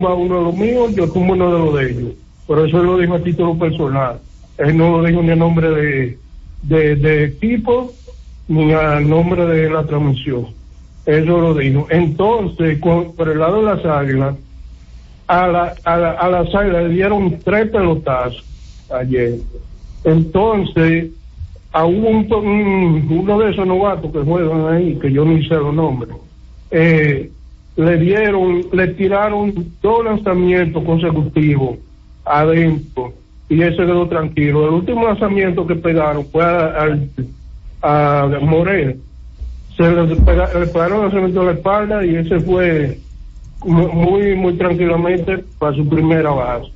tumba uno de los míos, yo tumbo uno de los de ellos. Por eso lo dijo a título personal. Él no lo dijo ni a nombre de, de, de equipo ni a nombre de la transmisión. Eso lo dijo. Entonces, con- por el lado de las águilas, a, la, a, la- a las águilas le dieron tres pelotazos ayer. Entonces, a un, un- uno de esos novatos que juegan ahí, que yo ni sé los nombres, eh, le dieron, le tiraron dos lanzamientos consecutivos adentro y ese quedó tranquilo. El último lanzamiento que pegaron fue a, al- a Morel. Se le, pega- le pegaron el lanzamiento a la espalda y ese fue mu- muy, muy tranquilamente para su primera base.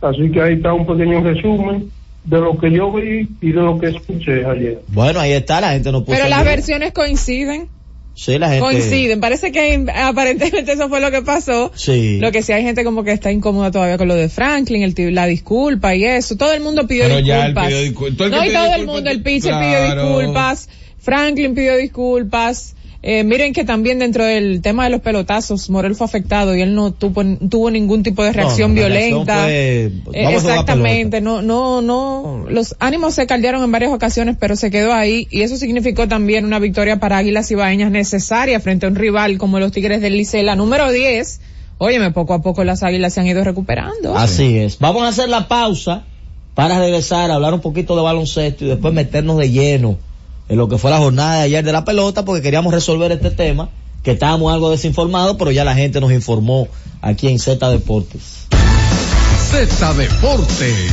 Así que ahí está un pequeño resumen de lo que yo vi y de lo que escuché ayer. Bueno, ahí está, la gente no puso. Pero las versiones coinciden. Sí, la gente. Coinciden. Parece que aparentemente eso fue lo que pasó. Sí. Lo que sí hay gente como que está incómoda todavía con lo de Franklin, el, la disculpa y eso. Todo el mundo pidió Pero ya él disculpas. pidió discul- todo el que no, y todo el mundo, el pitcher claro. pidió disculpas, Franklin pidió disculpas. Eh, miren que también dentro del tema de los pelotazos, Morel fue afectado y él no tuvo, tuvo ningún tipo de reacción No, reacción violenta. fue, Eh, a exactamente, no, no, no, los ánimos se caldearon en varias ocasiones, pero se quedó ahí y eso significó también una victoria para Águilas Ibaeñas necesaria frente a un rival como los Tigres del Licey, la número 10. Óyeme, poco a poco las Águilas se han ido recuperando. Así es. Vamos a hacer la pausa para regresar, hablar un poquito de baloncesto y después meternos de lleno en lo que fue la jornada de ayer de la pelota porque queríamos resolver este tema, que estábamos algo desinformados, pero ya la gente nos informó aquí en Z Deportes. Z Deportes.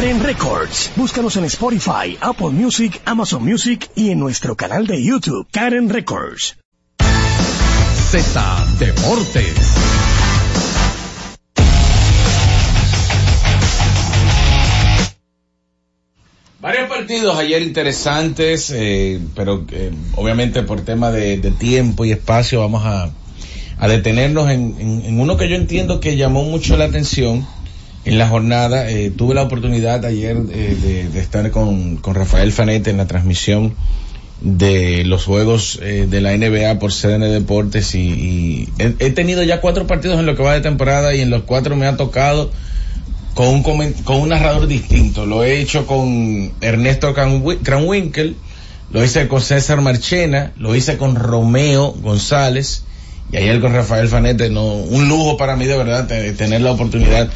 Karen Records. Búscanos en Spotify, Apple Music, Amazon Music y en nuestro canal de YouTube, Karen Records. Z Deportes. Varios partidos ayer interesantes, eh, pero eh, obviamente por tema de, de, tiempo y espacio vamos a, a detenernos en, en, en, uno que yo entiendo que llamó mucho la atención en la jornada. Eh, tuve la oportunidad ayer eh, de, estar con, con, Rafael Fanete en la transmisión de los juegos eh, de la NBA por CDN Deportes y, he, tenido ya cuatro partidos en lo que va de temporada y en los cuatro me ha tocado con un, con un narrador distinto. Lo he hecho con Ernesto Kranwinkel, lo hice con César Marchena, lo hice con Romeo González y ayer con Rafael Fanete. No, un lujo para mí de verdad tener la oportunidad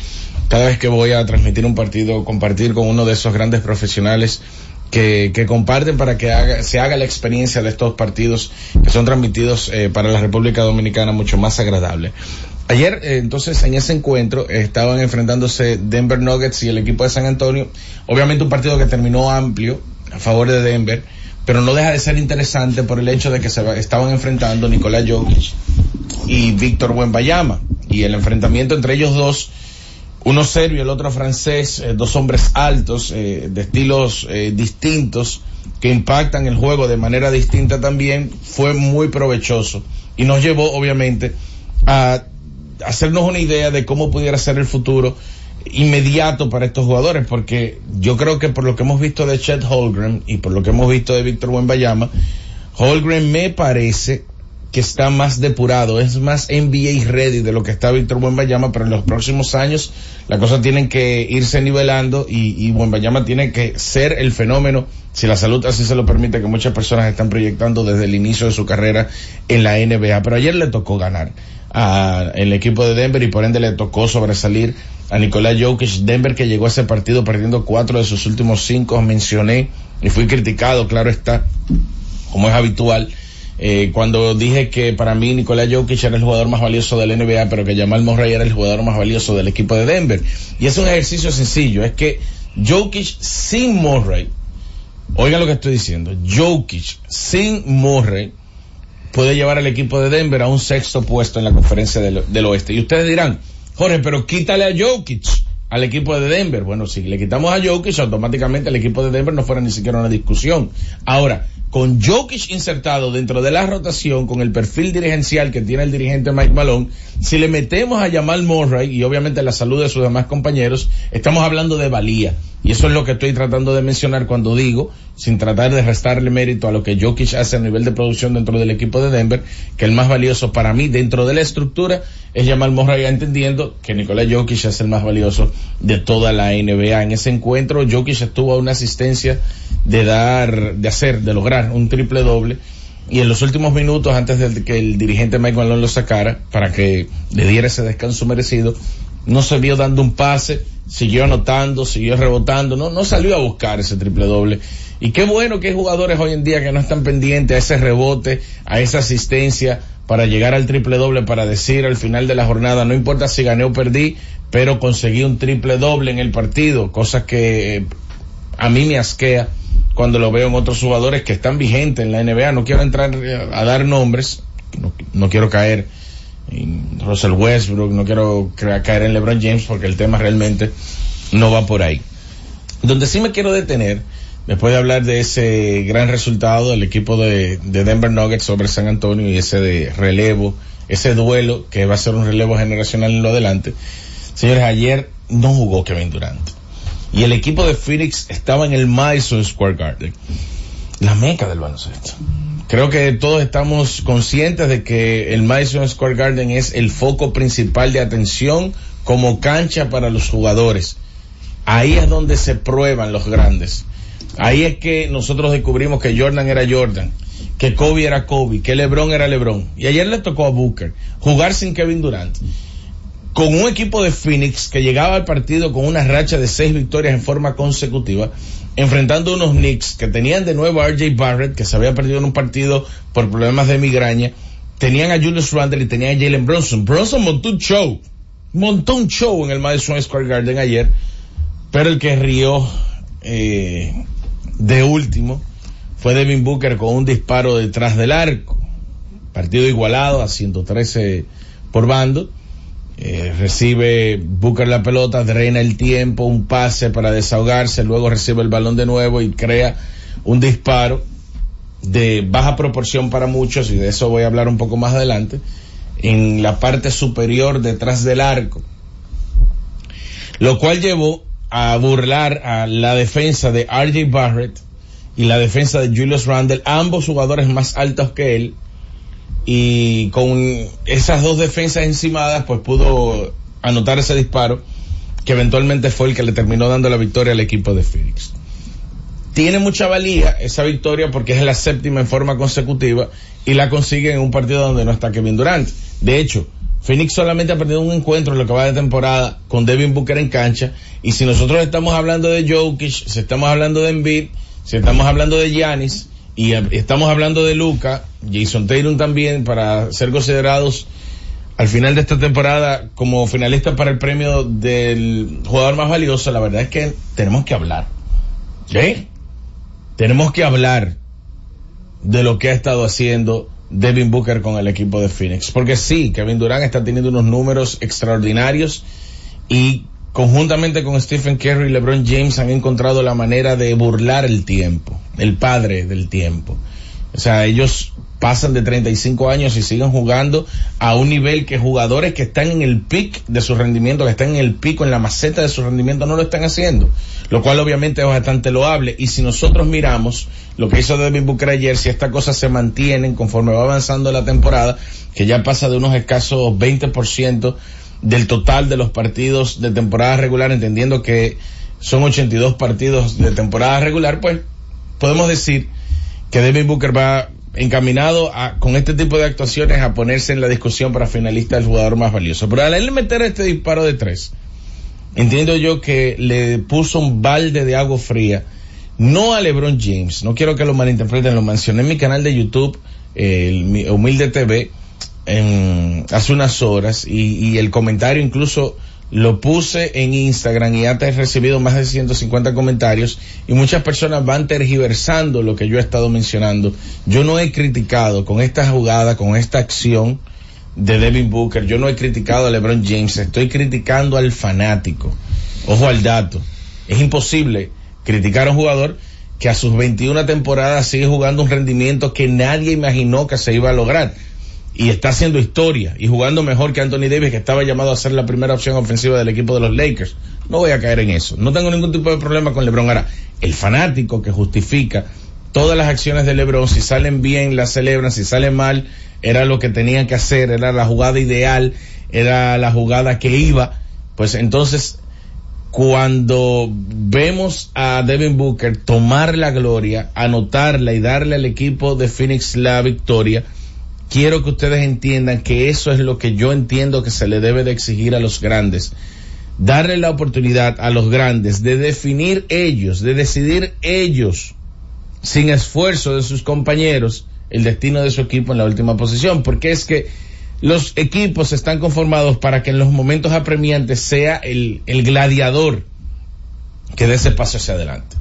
cada vez que voy a transmitir un partido, compartir con uno de esos grandes profesionales que, que comparten para que haga, se haga la experiencia de estos partidos que son transmitidos eh, para la República Dominicana mucho más agradable. Ayer, eh, entonces, en ese encuentro estaban enfrentándose Denver Nuggets y el equipo de San Antonio. Obviamente un partido que terminó amplio a favor de Denver, pero no deja de ser interesante por el hecho de que se estaban enfrentando Nicolás Jokic y Víctor Wembayama. Y el enfrentamiento entre ellos dos, uno serbio el otro francés, eh, dos hombres altos, eh, de estilos eh, distintos, que impactan el juego de manera distinta también, fue muy provechoso. Y nos llevó, obviamente, a hacernos una idea de cómo pudiera ser el futuro inmediato para estos jugadores, porque yo creo que por lo que hemos visto de Chet Holgren y por lo que hemos visto de Víctor Wembayama, Holgren me parece que está más depurado, es más NBA ready de lo que está Víctor Wembayama, pero en los próximos años la cosa tienen que irse nivelando y, y tiene que ser el fenómeno, si la salud así se lo permite, que muchas personas están proyectando desde el inicio de su carrera en la NBA, pero ayer le tocó ganar al equipo de Denver y por ende le tocó sobresalir a Nicolás Jokic. Denver que llegó a ese partido perdiendo cuatro de sus últimos cinco, mencioné y fui criticado, claro está, como es habitual. Eh, cuando dije que para mí Nicolás Jokic era el jugador más valioso del NBA, pero que Jamal Murray era el jugador más valioso del equipo de Denver. Y es un ejercicio sencillo, es que Jokic sin Murray, oigan lo que estoy diciendo, Jokic sin Murray, puede llevar al equipo de Denver a un sexto puesto en la conferencia del, del, oeste. Y ustedes dirán, Jorge, pero quítale a Jokic al equipo de Denver. Bueno, si le quitamos a Jokic, automáticamente el equipo de Denver no fuera ni siquiera una discusión. Ahora, con Jokic insertado dentro de la rotación, con el perfil dirigencial que tiene el dirigente Mike Malone, si le metemos a Jamal Murray y obviamente la salud de sus demás compañeros, estamos hablando de valía. Y eso es lo que estoy tratando de mencionar cuando digo, sin tratar de restarle mérito a lo que Jokic hace a nivel de producción dentro del equipo de Denver, que el más valioso para mí dentro de la estructura es Jamal Murray, entendiendo que Nicolás Jokic es el más valioso de toda la NBA. En ese encuentro, Jokic estuvo a una asistencia de dar, de hacer, de lograr un triple doble. Y en los últimos minutos, antes de que el dirigente Mike Malone lo sacara, para que le diera ese descanso merecido, no se vio dando un pase, siguió anotando, siguió rebotando, no, no salió a buscar ese triple doble. Y qué bueno que hay jugadores hoy en día que no están pendientes a ese rebote, a esa asistencia para llegar al triple doble, para decir al final de la jornada, no importa si gané o perdí, pero conseguí un triple doble en el partido, cosa que eh, a mí me asquea cuando lo veo en otros jugadores que están vigentes en la NBA. No quiero entrar a dar nombres, no, no quiero caer Russell Westbrook, no quiero caer en LeBron James porque el tema realmente no va por ahí. Donde sí me quiero detener, después de hablar de ese gran resultado del equipo de, de Denver Nuggets sobre San Antonio y ese de relevo, ese duelo que va a ser un relevo generacional en lo adelante. Señores, ayer no jugó Kevin Durant. Y el equipo de Phoenix estaba en el Madison Square Garden. La meca del baloncesto. Creo que todos estamos conscientes de que el Madison Square Garden es el foco principal de atención como cancha para los jugadores. Ahí es donde se prueban los grandes. Ahí es que nosotros descubrimos que Jordan era Jordan, que Kobe era Kobe, que LeBron era LeBron. Y ayer le tocó a Booker jugar sin Kevin Durant. Con un equipo de Phoenix que llegaba al partido con una racha de seis victorias en forma consecutiva, enfrentando unos Knicks que tenían de nuevo a RJ Barrett, que se había perdido en un partido por problemas de migraña, tenían a Julius Randle y tenían a Jalen Bronson. Bronson montó un show, montó un show en el Madison Square Garden ayer, pero el que rió eh, de último fue Devin Booker con un disparo detrás del arco. Partido igualado a 113 por bando. Eh, recibe Booker la pelota, drena el tiempo, un pase para desahogarse, luego recibe el balón de nuevo y crea un disparo de baja proporción para muchos, y de eso voy a hablar un poco más adelante, en la parte superior detrás del arco. Lo cual llevó a burlar a la defensa de RJ Barrett y la defensa de Julius Randle, ambos jugadores más altos que él, y con esas dos defensas encimadas pues pudo anotar ese disparo que eventualmente fue el que le terminó dando la victoria al equipo de Phoenix. Tiene mucha valía esa victoria porque es la séptima en forma consecutiva y la consigue en un partido donde no está Kevin Durant. De hecho, Phoenix solamente ha perdido un encuentro en lo que va de temporada con Devin Booker en cancha y si nosotros estamos hablando de Jokic, si estamos hablando de Embiid, si estamos hablando de Giannis, y estamos hablando de Luca, Jason Taylor también, para ser considerados al final de esta temporada como finalistas para el premio del jugador más valioso. La verdad es que tenemos que hablar. ¿Sí? Tenemos que hablar de lo que ha estado haciendo Devin Booker con el equipo de Phoenix. Porque sí, Kevin Durant está teniendo unos números extraordinarios y conjuntamente con Stephen Curry y LeBron James han encontrado la manera de burlar el tiempo, el padre del tiempo. O sea, ellos pasan de 35 años y siguen jugando a un nivel que jugadores que están en el pic de su rendimiento, que están en el pico, en la maceta de su rendimiento, no lo están haciendo. Lo cual obviamente es bastante loable. Y si nosotros miramos lo que hizo Devin Booker ayer, si estas cosas se mantienen conforme va avanzando la temporada, que ya pasa de unos escasos 20% del total de los partidos de temporada regular, entendiendo que son 82 partidos de temporada regular, pues podemos decir que Devin Booker va encaminado a, con este tipo de actuaciones a ponerse en la discusión para finalista del jugador más valioso. Pero al él meter este disparo de tres, entiendo yo que le puso un balde de agua fría, no a LeBron James, no quiero que lo malinterpreten, lo mencioné en mi canal de YouTube, el Humilde TV, en, hace unas horas y, el comentario incluso lo puse en Instagram y ya te he recibido más de 150 comentarios y muchas personas van tergiversando lo que yo he estado mencionando. Yo no he criticado con esta jugada, con esta acción de Devin Booker, yo no he criticado a LeBron James, estoy criticando al fanático. Ojo al dato. Es imposible criticar a un jugador que a sus 21 temporadas sigue jugando un rendimiento que nadie imaginó que se iba a lograr y está haciendo historia y jugando mejor que Anthony Davis, que estaba llamado a ser la primera opción ofensiva del equipo de los Lakers. No voy a caer en eso. No tengo ningún tipo de problema con LeBron. Ahora, el fanático que justifica todas las acciones de LeBron, si salen bien, las celebran, si salen mal, era lo que tenían que hacer, era la jugada ideal, era la jugada que iba. Pues entonces, cuando vemos a Devin Booker tomar la gloria, anotarla y darle al equipo de Phoenix la victoria, quiero que ustedes entiendan que eso es lo que yo entiendo que se le debe de exigir a los grandes. Darle la oportunidad a los grandes de definir ellos, de decidir ellos, sin esfuerzo de sus compañeros, el destino de su equipo en la última posición. Porque es que los equipos están conformados para que en los momentos apremiantes sea el, gladiador que dé ese paso hacia adelante.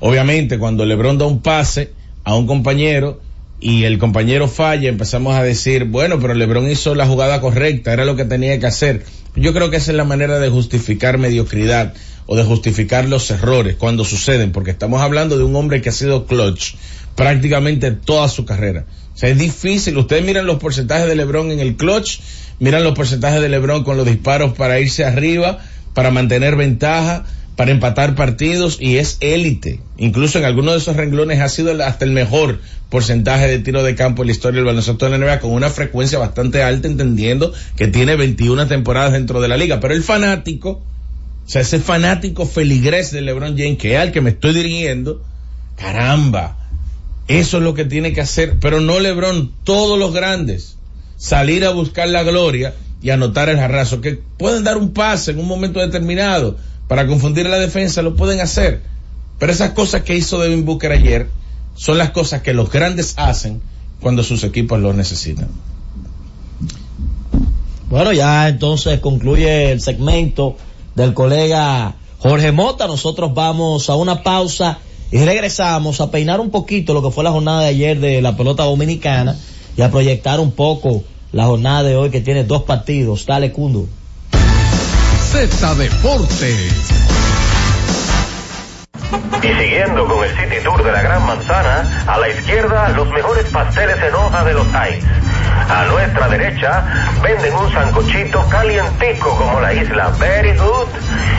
Obviamente, cuando LeBron da un pase a un compañero, y el compañero falla, empezamos a decir, bueno, pero Lebron hizo la jugada correcta, era lo que tenía que hacer. Yo creo que esa es la manera de justificar mediocridad o de justificar los errores cuando suceden, porque estamos hablando de un hombre que ha sido clutch prácticamente toda su carrera. O sea, es difícil. Ustedes miran los porcentajes de LeBron en el clutch, miran los porcentajes de LeBron con los disparos para irse arriba, para mantener ventaja, para empatar partidos y es élite. Incluso en algunos de esos renglones ha sido hasta el mejor porcentaje de tiro de campo en la historia del baloncesto de la NBA con una frecuencia bastante alta entendiendo que tiene 21 temporadas dentro de la liga. Pero el fanático, o sea, ese fanático feligrés de LeBron James que es al que me estoy dirigiendo, caramba, eso es lo que tiene que hacer, pero no LeBron, todos los grandes, salir a buscar la gloria y anotar el arraso, que pueden dar un pase en un momento determinado, para confundir la defensa, lo pueden hacer. Pero esas cosas que hizo Devin Booker ayer son las cosas que los grandes hacen cuando sus equipos los necesitan. Bueno, ya entonces concluye el segmento del colega Jorge Mota. Nosotros vamos a una pausa y regresamos a peinar un poquito lo que fue la jornada de ayer de la pelota dominicana y a proyectar un poco la jornada de hoy que tiene dos partidos. Dale, Cundo. Z Deportes. Y siguiendo con el City Tour de la Gran Manzana, a la izquierda los mejores pasteles en hoja de los Heights. A nuestra derecha venden un sancochito calientico como la isla Very Good.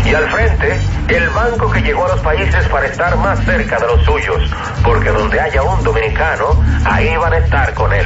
Y al frente, el banco que llegó a los países para estar más cerca de los suyos. Porque donde haya un dominicano, ahí van a estar con él.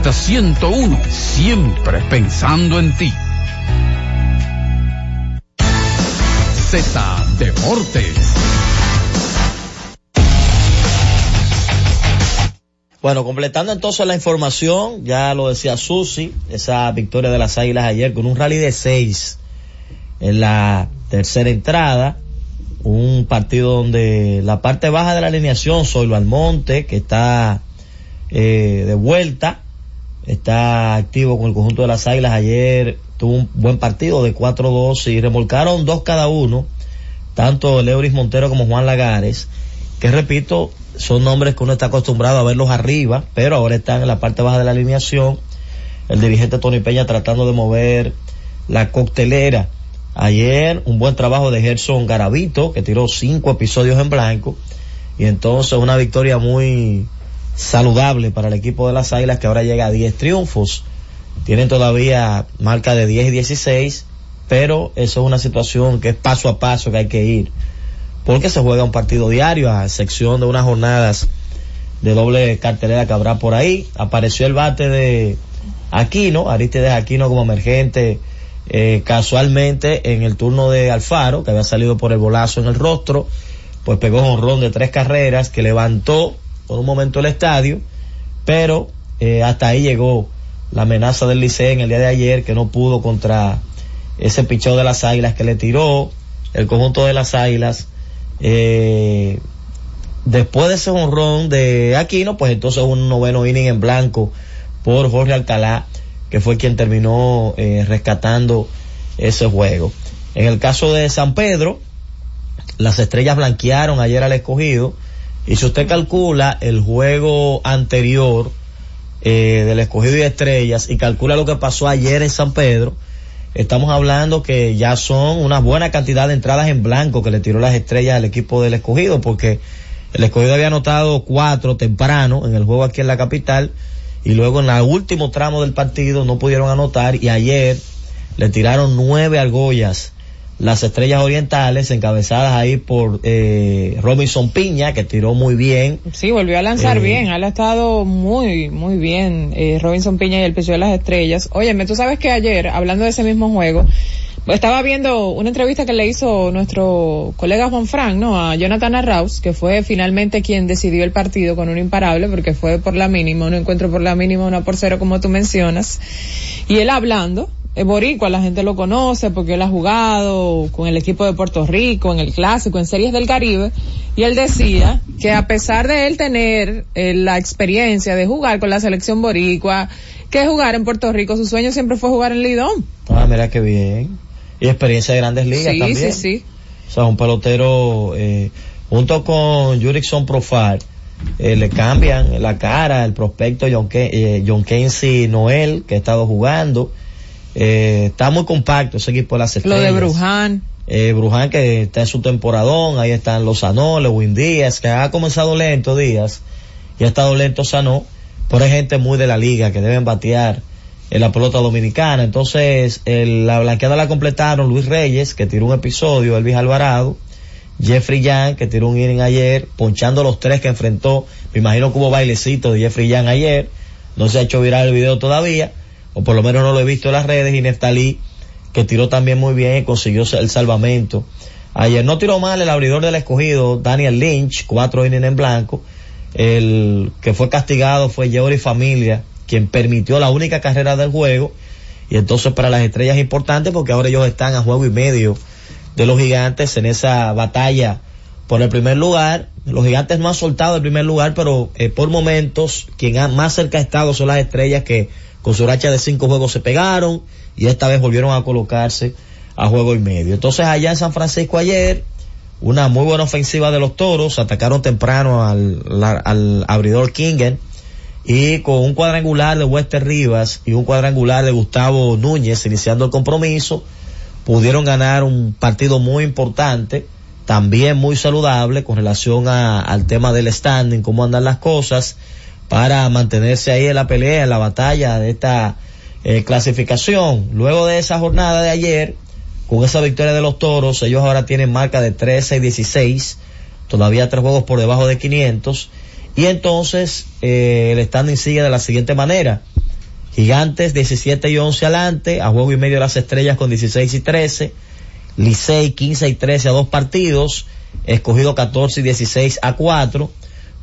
Z101, siempre pensando en ti. Z Deportes. Bueno, completando entonces la información, ya lo decía Susi, esa victoria de las Águilas ayer con un rally de seis en la tercera entrada, un partido donde la parte baja de la alineación, Soylo Almonte, que está eh, de vuelta, está activo con el conjunto de las Águilas ayer, tuvo un buen partido de 4-2 y remolcaron dos cada uno, tanto Leuris Montero como Juan Lagares, que repito, son nombres que uno está acostumbrado a verlos arriba, pero ahora están en la parte baja de la alineación. El dirigente Tony Peña tratando de mover la coctelera. Ayer un buen trabajo de Gerson Garavito, que tiró cinco episodios en blanco. Y entonces una victoria muy saludable para el equipo de las Águilas que ahora llega a 10 triunfos. Tienen todavía marca de 10 y 16, pero eso es una situación que es paso a paso que hay que ir porque se juega un partido diario a excepción de unas jornadas de doble cartelera que habrá por ahí. Apareció el bate de Aquino, Aristides Aquino como emergente eh, casualmente en el turno de Alfaro, que había salido por el bolazo en el rostro, pues pegó un ron de tres carreras que levantó por un momento el estadio, pero eh, hasta ahí llegó la amenaza del Liceo en el día de ayer que no pudo contra ese pichón de las águilas que le tiró el conjunto de las águilas eh, después de ese honrón de Aquino, pues entonces un noveno inning en blanco por Jorge Alcalá, que fue quien terminó eh, rescatando ese juego. En el caso de San Pedro, las estrellas blanquearon ayer al escogido, y si usted calcula el juego anterior eh, del escogido y estrellas, y calcula lo que pasó ayer en San Pedro, Estamos hablando que ya son una buena cantidad de entradas en blanco que le tiró las estrellas al equipo del escogido, porque el escogido había anotado cuatro temprano en el juego aquí en la capital, y luego en el último tramo del partido no pudieron anotar, y ayer le tiraron nueve argollas las estrellas orientales encabezadas ahí por eh, Robinson Piña que tiró muy bien sí volvió a lanzar Eh, bien ha estado muy muy bien eh, Robinson Piña y el pecho de las estrellas óyeme tú sabes que ayer hablando de ese mismo juego estaba viendo una entrevista que le hizo nuestro colega Juan Frank, ¿no? A Jonathan Arraus, que fue finalmente quien decidió el partido con un imparable, porque fue por la mínima, un encuentro por la mínima, una por cero, como tú mencionas. Y él hablando, es boricua, la gente lo conoce porque él ha jugado con el equipo de Puerto Rico, en el Clásico, en Series del Caribe, y él decía que a pesar de él tener eh, la experiencia de jugar con la selección boricua, que jugar en Puerto Rico, su sueño siempre fue jugar en Lidón. Ah, mira qué bien. Y experiencia de grandes ligas Sí, también. sí, sí. O sea, un pelotero, eh, junto con Jurickson Profar, eh, le cambian la cara, el prospecto John, eh, John Kenzie Noel, que ha estado jugando. Eh, está muy compacto ese equipo de las Lo estrellas. de Bruján. Eh, Bruján que está en su temporadón, ahí están los Sanoles, Win Díaz, que ha comenzado lento Díaz, y ha estado lento Sanó, pero hay gente muy de la liga que deben batear en la pelota dominicana. Entonces, el- la blanqueada la completaron Luis Reyes, que tiró un episodio, Elvis Alvarado, Jeffrey Young, que tiró un inning ayer, ponchando los tres que enfrentó. Me imagino que hubo bailecito de Jeffrey Young ayer. No se ha hecho viral el video todavía, o por lo menos no lo he visto en las redes. Y Neftalí, que tiró también muy bien y consiguió el salvamento. Ayer no tiró mal el abridor del escogido, Daniel Lynch, cuatro innings en blanco. El que fue castigado fue Yeori Familia, quien permitió la única carrera del juego. Y entonces para las estrellas es importante porque ahora ellos están a juego y medio de los gigantes en esa batalla por el primer lugar. Los gigantes no han soltado el primer lugar, pero eh, por momentos quien ha más cerca ha estado son las estrellas que con su racha de cinco juegos se pegaron y esta vez volvieron a colocarse a juego y medio. Entonces allá en San Francisco ayer, una muy buena ofensiva de los toros, atacaron temprano al, al abridor Kingen y con un cuadrangular de Wester Rivas y un cuadrangular de Gustavo Núñez iniciando el compromiso, pudieron ganar un partido muy importante, también muy saludable con relación a- al tema del standing, cómo andan las cosas, para mantenerse ahí en la pelea, en la batalla de esta eh, clasificación. Luego de esa jornada de ayer, con esa victoria de los toros, ellos ahora tienen marca de 13 y 16, todavía tres juegos por debajo de 500, y entonces eh, el standing sigue de la siguiente manera. Gigantes 17 y 11 adelante, a juego y medio de las estrellas con 16 y 13, Licey 15 y 13 a dos partidos, escogido 14 y 16 a 4,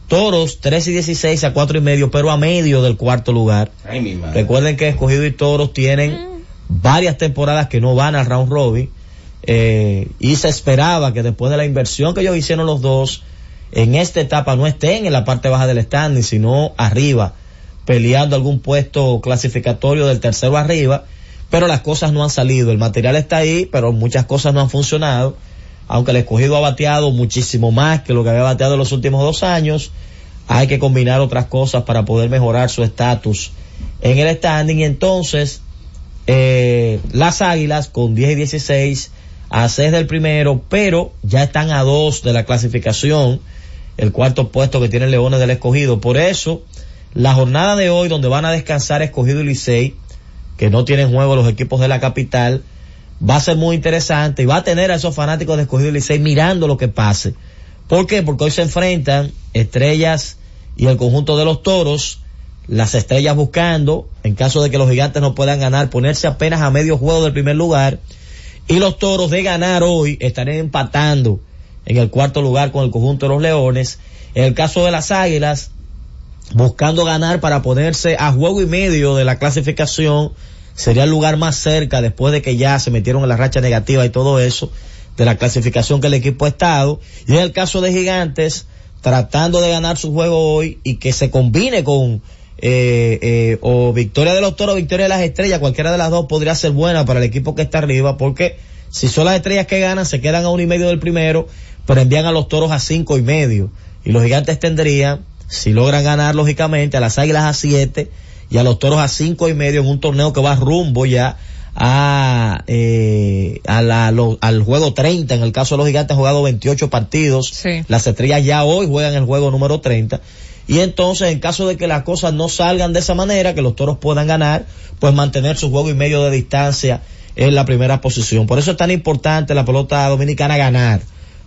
Toros 13 y 16 a 4 y medio, pero a medio del cuarto lugar. Ay, mi madre. Recuerden que escogido y Toros tienen varias temporadas que no van al round robin, eh, y se esperaba que después de la inversión que ellos hicieron los dos, en esta etapa no estén en la parte baja del standing, sino arriba, peleando algún puesto clasificatorio del tercero arriba, pero las cosas no han salido. El material está ahí, pero muchas cosas no han funcionado. Aunque el escogido ha bateado muchísimo más que lo que había bateado en los últimos dos años, hay que combinar otras cosas para poder mejorar su estatus en el standing. Y entonces, eh, las águilas con 10 y 16 a 6 del primero, pero ya están a 2 de la clasificación, el cuarto puesto que tienen Leones del escogido. Por eso, la jornada de hoy, donde van a descansar escogido y Licey, que no tienen juego los equipos de la capital, va a ser muy interesante y va a tener a esos fanáticos de escogido Licey mirando lo que pase. ¿Por qué? Porque hoy se enfrentan estrellas y el conjunto de los toros, las estrellas buscando, en caso de que los gigantes no puedan ganar, ponerse apenas a medio juego del primer lugar, y los toros de ganar hoy estarán empatando en el cuarto lugar con el conjunto de los leones. En el caso de las águilas, buscando ganar para ponerse a juego y medio de la clasificación, sería el lugar más cerca después de que ya se metieron en la racha negativa y todo eso, de la clasificación que el equipo ha estado. Y en el caso de Gigantes, tratando de ganar su juego hoy y que se combine con eh, eh, o victoria de los toros, victoria de las estrellas, cualquiera de las dos podría ser buena para el equipo que está arriba, porque si son las estrellas que ganan, se quedan a uno y medio del primero, pero envían a los toros a cinco y medio. Y los gigantes tendrían, si logran ganar lógicamente, a las águilas a siete y a los toros a cinco y medio en un torneo que va rumbo ya a, eh, a la, lo- al juego 30. En el caso de los gigantes han jugado 28 partidos. Sí. Las estrellas ya hoy juegan el juego número 30. Y entonces, en caso de que las cosas no salgan de esa manera, que los toros puedan ganar, pues mantener su juego y medio de distancia en la primera posición. Por eso es tan importante la pelota dominicana ganar.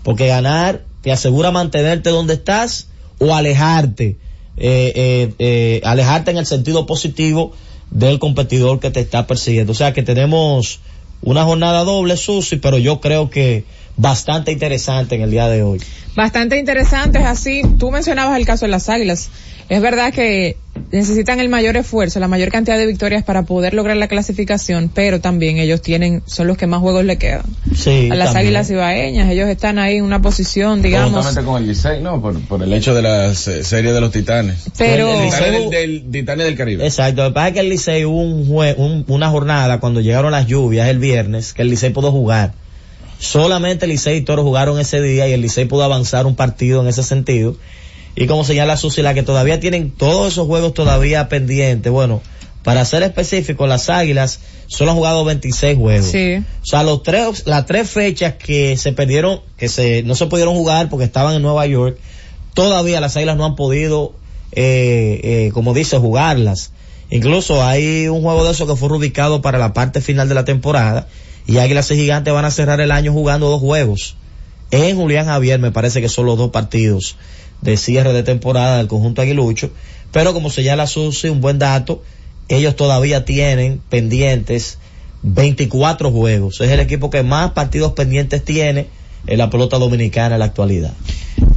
Porque ganar te asegura mantenerte donde estás o alejarte. Eh, eh, eh, alejarte en el sentido positivo del competidor que te está persiguiendo. O sea que tenemos una jornada doble, Susi, pero yo creo que bastante interesante en el día de hoy. Bastante interesante, es así. Tú mencionabas el caso de las águilas. Es verdad que necesitan el mayor esfuerzo, la mayor cantidad de victorias para poder lograr la clasificación, pero también ellos tienen, son los que más juegos le quedan. Sí, a las también. Águilas Ibaeñas, ellos están ahí en una posición, digamos, Juntamente con el Licey, no, por, por el hecho de la se- serie de los Titanes. pero El Titanes Licey- del, del Titanes del Caribe. Exacto, lo que pasa es que el Licey hubo un jue- un- una jornada cuando llegaron las lluvias el viernes que el Licey pudo jugar. Solamente el Licey y Toro jugaron ese día y el Licey pudo avanzar un partido en ese sentido. Y como señala Susila que todavía tienen todos esos juegos todavía pendientes. Bueno, para ser específico, las Águilas solo han jugado 26 juegos. sí. O sea, los tres, las tres fechas que se perdieron, que se, no se pudieron jugar porque estaban en Nueva York, todavía las águilas no han podido, eh, eh, como dice, jugarlas. Incluso hay un juego de eso que fue ubicado para la parte final de la temporada y Águilas y Gigantes van a cerrar el año jugando dos juegos. En Julián Javier me parece que son los dos partidos de cierre de temporada del conjunto aguilucho, pero como señala Susi, un buen dato, ellos todavía tienen pendientes 24 juegos. Es el equipo que más partidos pendientes tiene en la pelota dominicana en la actualidad.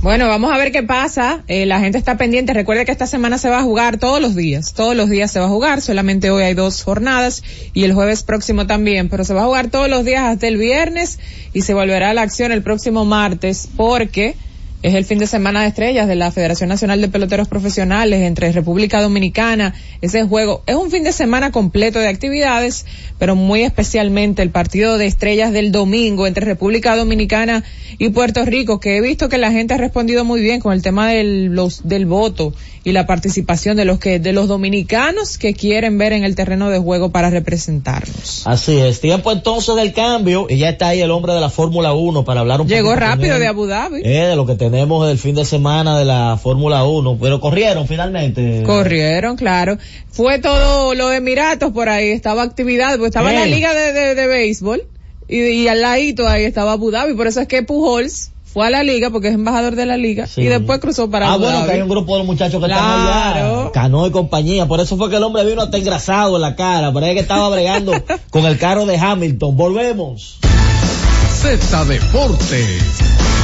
Bueno, vamos a ver qué pasa. Eh, la gente está pendiente. Recuerde que esta semana se va a jugar todos los días. Todos los días se va a jugar. Solamente hoy hay dos jornadas y el jueves próximo también. Pero se va a jugar todos los días hasta el viernes y se volverá a la acción el próximo martes porque es el fin de semana de estrellas de la Federación Nacional de Peloteros Profesionales entre República Dominicana. Ese juego es un fin de semana completo de actividades, pero muy especialmente el partido de estrellas del domingo entre República Dominicana y Puerto Rico, que he visto que la gente ha respondido muy bien con el tema del, los, del voto y la participación de los que, de los dominicanos que quieren ver en el terreno de juego para representarnos. Así es, tiempo entonces del cambio y ya está ahí el hombre de la Fórmula 1 para hablar un Llegó poquito con rápido de Abu Dhabi. Eh, de lo que tenemos del fin de semana de la Fórmula 1, pero corrieron finalmente. Corrieron, claro. Fue todo los Emiratos por ahí, estaba actividad, pues estaba Eh. la liga de, de, de béisbol y, y al ladito ahí estaba Abu Dhabi, por eso es que Pujols fue a la liga porque es embajador de la liga Sí. y después cruzó para Ah, Abu bueno, Dhabi. que hay un grupo de muchachos que Claro. están allá. Cano y compañía. Por eso fue que el hombre vino hasta engrasado en la cara. Por ahí que estaba bregando con el carro de Hamilton. Volvemos. Z Deportes.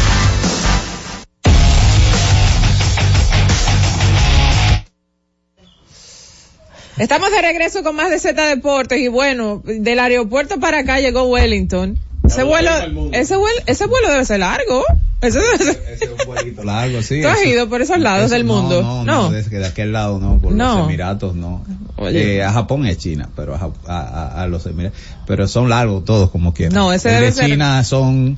Estamos de regreso con más de Z Deportes y bueno, del aeropuerto para acá llegó Wellington. Ese vuelo, ese vuelo, ese vuelo debe ser largo. Ese es un vuelito largo, sí. ¿Tú has ido por esos lados eso- del mundo? No, no, de aquel lado no, por No. los Emiratos no. Oye. Eh, a Japón es China, pero a- a- a los Emiratos, pero son largos todos como quieran. No, ese El debe de ser- China son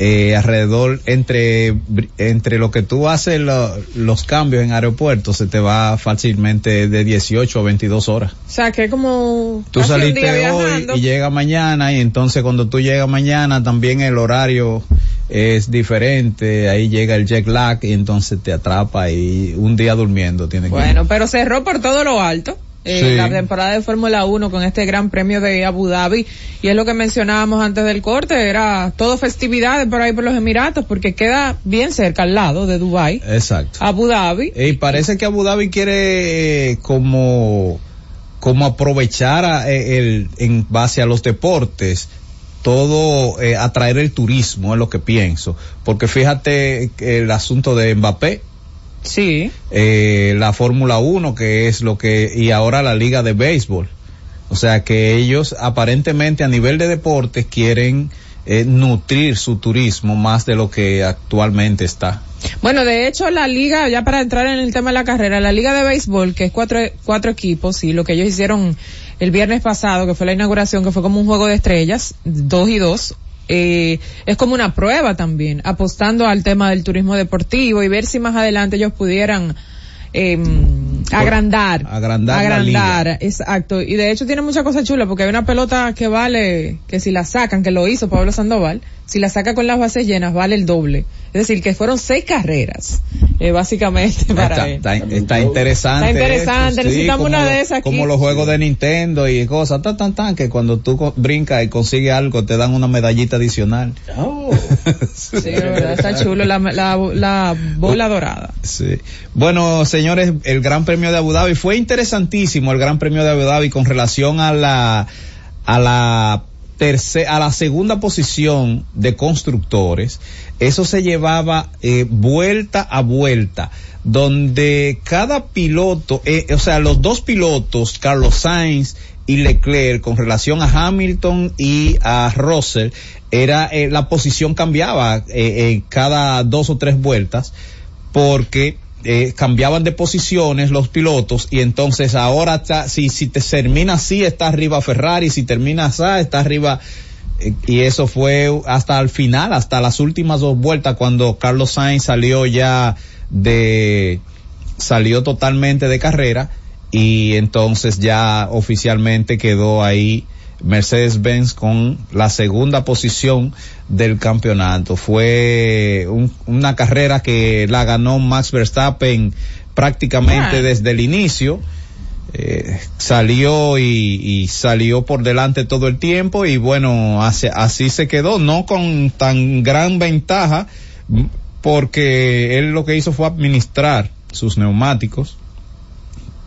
eh, alrededor entre entre lo que tú haces lo- los cambios en aeropuertos se te va fácilmente de 18 a 22 horas. O sea, que como Tú saliste hoy viajando. y llega mañana y entonces cuando tú llegas mañana también el horario es diferente, ahí llega el jet lag y entonces te atrapa y un día durmiendo tiene que Bueno, pero cerró por todo lo alto. Eh, Sí. la temporada de Fórmula 1 con este gran premio de Abu Dhabi y es lo que mencionábamos antes del corte, era todo festividades por ahí por los Emiratos porque queda bien cerca al lado de Dubai, Exacto. Abu Dhabi. Y parece que Abu Dhabi quiere eh, como como aprovechar a- eh, el en base a los deportes todo eh, atraer el turismo es lo que pienso porque fíjate el asunto de Mbappé Sí. eh, la Fórmula 1 que es lo que y ahora la liga de béisbol o sea que ellos aparentemente a nivel de deportes quieren eh, nutrir su turismo más de lo que actualmente está Bueno, de hecho la liga, ya para entrar en el tema de la carrera, la liga de béisbol, que es cuatro, cuatro equipos, y lo que ellos hicieron el viernes pasado, que fue la inauguración, que fue como un juego de estrellas, dos y dos, eh, es como una prueba también, apostando al tema del turismo deportivo y ver si más adelante ellos pudieran eh, agrandar, agrandar la agrandar, exacto. Y de hecho tiene muchas cosas chulas porque hay una pelota que vale, que si la sacan, que lo hizo Pablo Sandoval, si la saca con las bases llenas vale el doble. Es decir, que fueron seis carreras, eh, básicamente para está, él. está, está interesante. Está interesante, necesitamos una de esas aquí. Como los juegos de Nintendo y cosas, tan, tan, tan, que cuando tú co- brincas y consigues algo te dan una medallita adicional. Sí, de verdad, está chulo la, la, la bola dorada. Sí. Bueno, señores, el Gran Premio de Abu Dhabi fue interesantísimo el Gran Premio de Abu Dhabi con relación a la a la tercera a la segunda posición de constructores. Eso se llevaba eh, vuelta a vuelta donde cada piloto, eh, o sea, los dos pilotos, Carlos Sainz y Leclerc, con relación a Hamilton y a Russell, era eh, la posición cambiaba eh, eh, cada dos o tres vueltas porque eh, cambiaban de posiciones los pilotos y entonces ahora está, si, si te termina así está arriba Ferrari, si termina así está arriba eh, y eso fue hasta el final, hasta las últimas dos vueltas cuando Carlos Sainz salió ya de, salió totalmente de carrera y entonces ya oficialmente quedó ahí Mercedes-Benz con la segunda posición del campeonato. Fue un- una carrera que la ganó Max Verstappen prácticamente desde el inicio. Eh, salió y, y salió por delante todo el tiempo y bueno, así, así se quedó, no con tan gran ventaja, porque él lo que hizo fue administrar sus neumáticos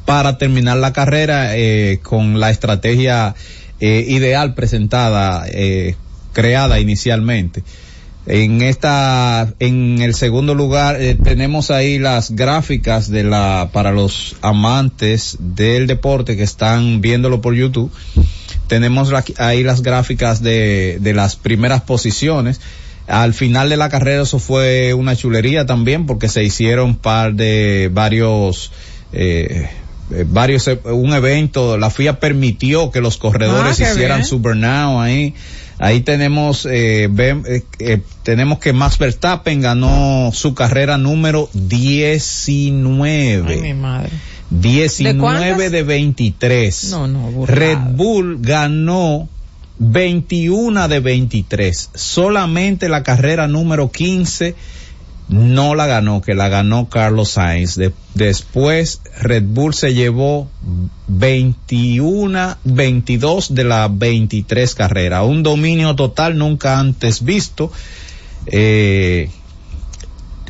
para terminar la carrera eh, con la estrategia eh, ideal presentada, eh, creada inicialmente. En esta, en el segundo lugar, eh, tenemos ahí las gráficas de la, para los amantes del deporte que están viéndolo por YouTube. Tenemos ahí las gráficas de, de las primeras posiciones. Al final de la carrera eso fue una chulería también porque se hicieron par de varios, eh, eh, varios, eh, un evento, la FIA permitió que los corredores Ah, hicieran bien. su burnout ahí. Ahí tenemos, eh, ven- eh, eh, tenemos que Max Verstappen ganó su carrera número 19. Ay, mi madre. 19 ¿De de 23. No, no, burrada. Red Bull ganó 21 de 23. Solamente la carrera número 15 no la ganó, que la ganó Carlos Sainz. De- después Red Bull se llevó 21, 22 de las 23 carreras. Un dominio total nunca antes visto. Eh,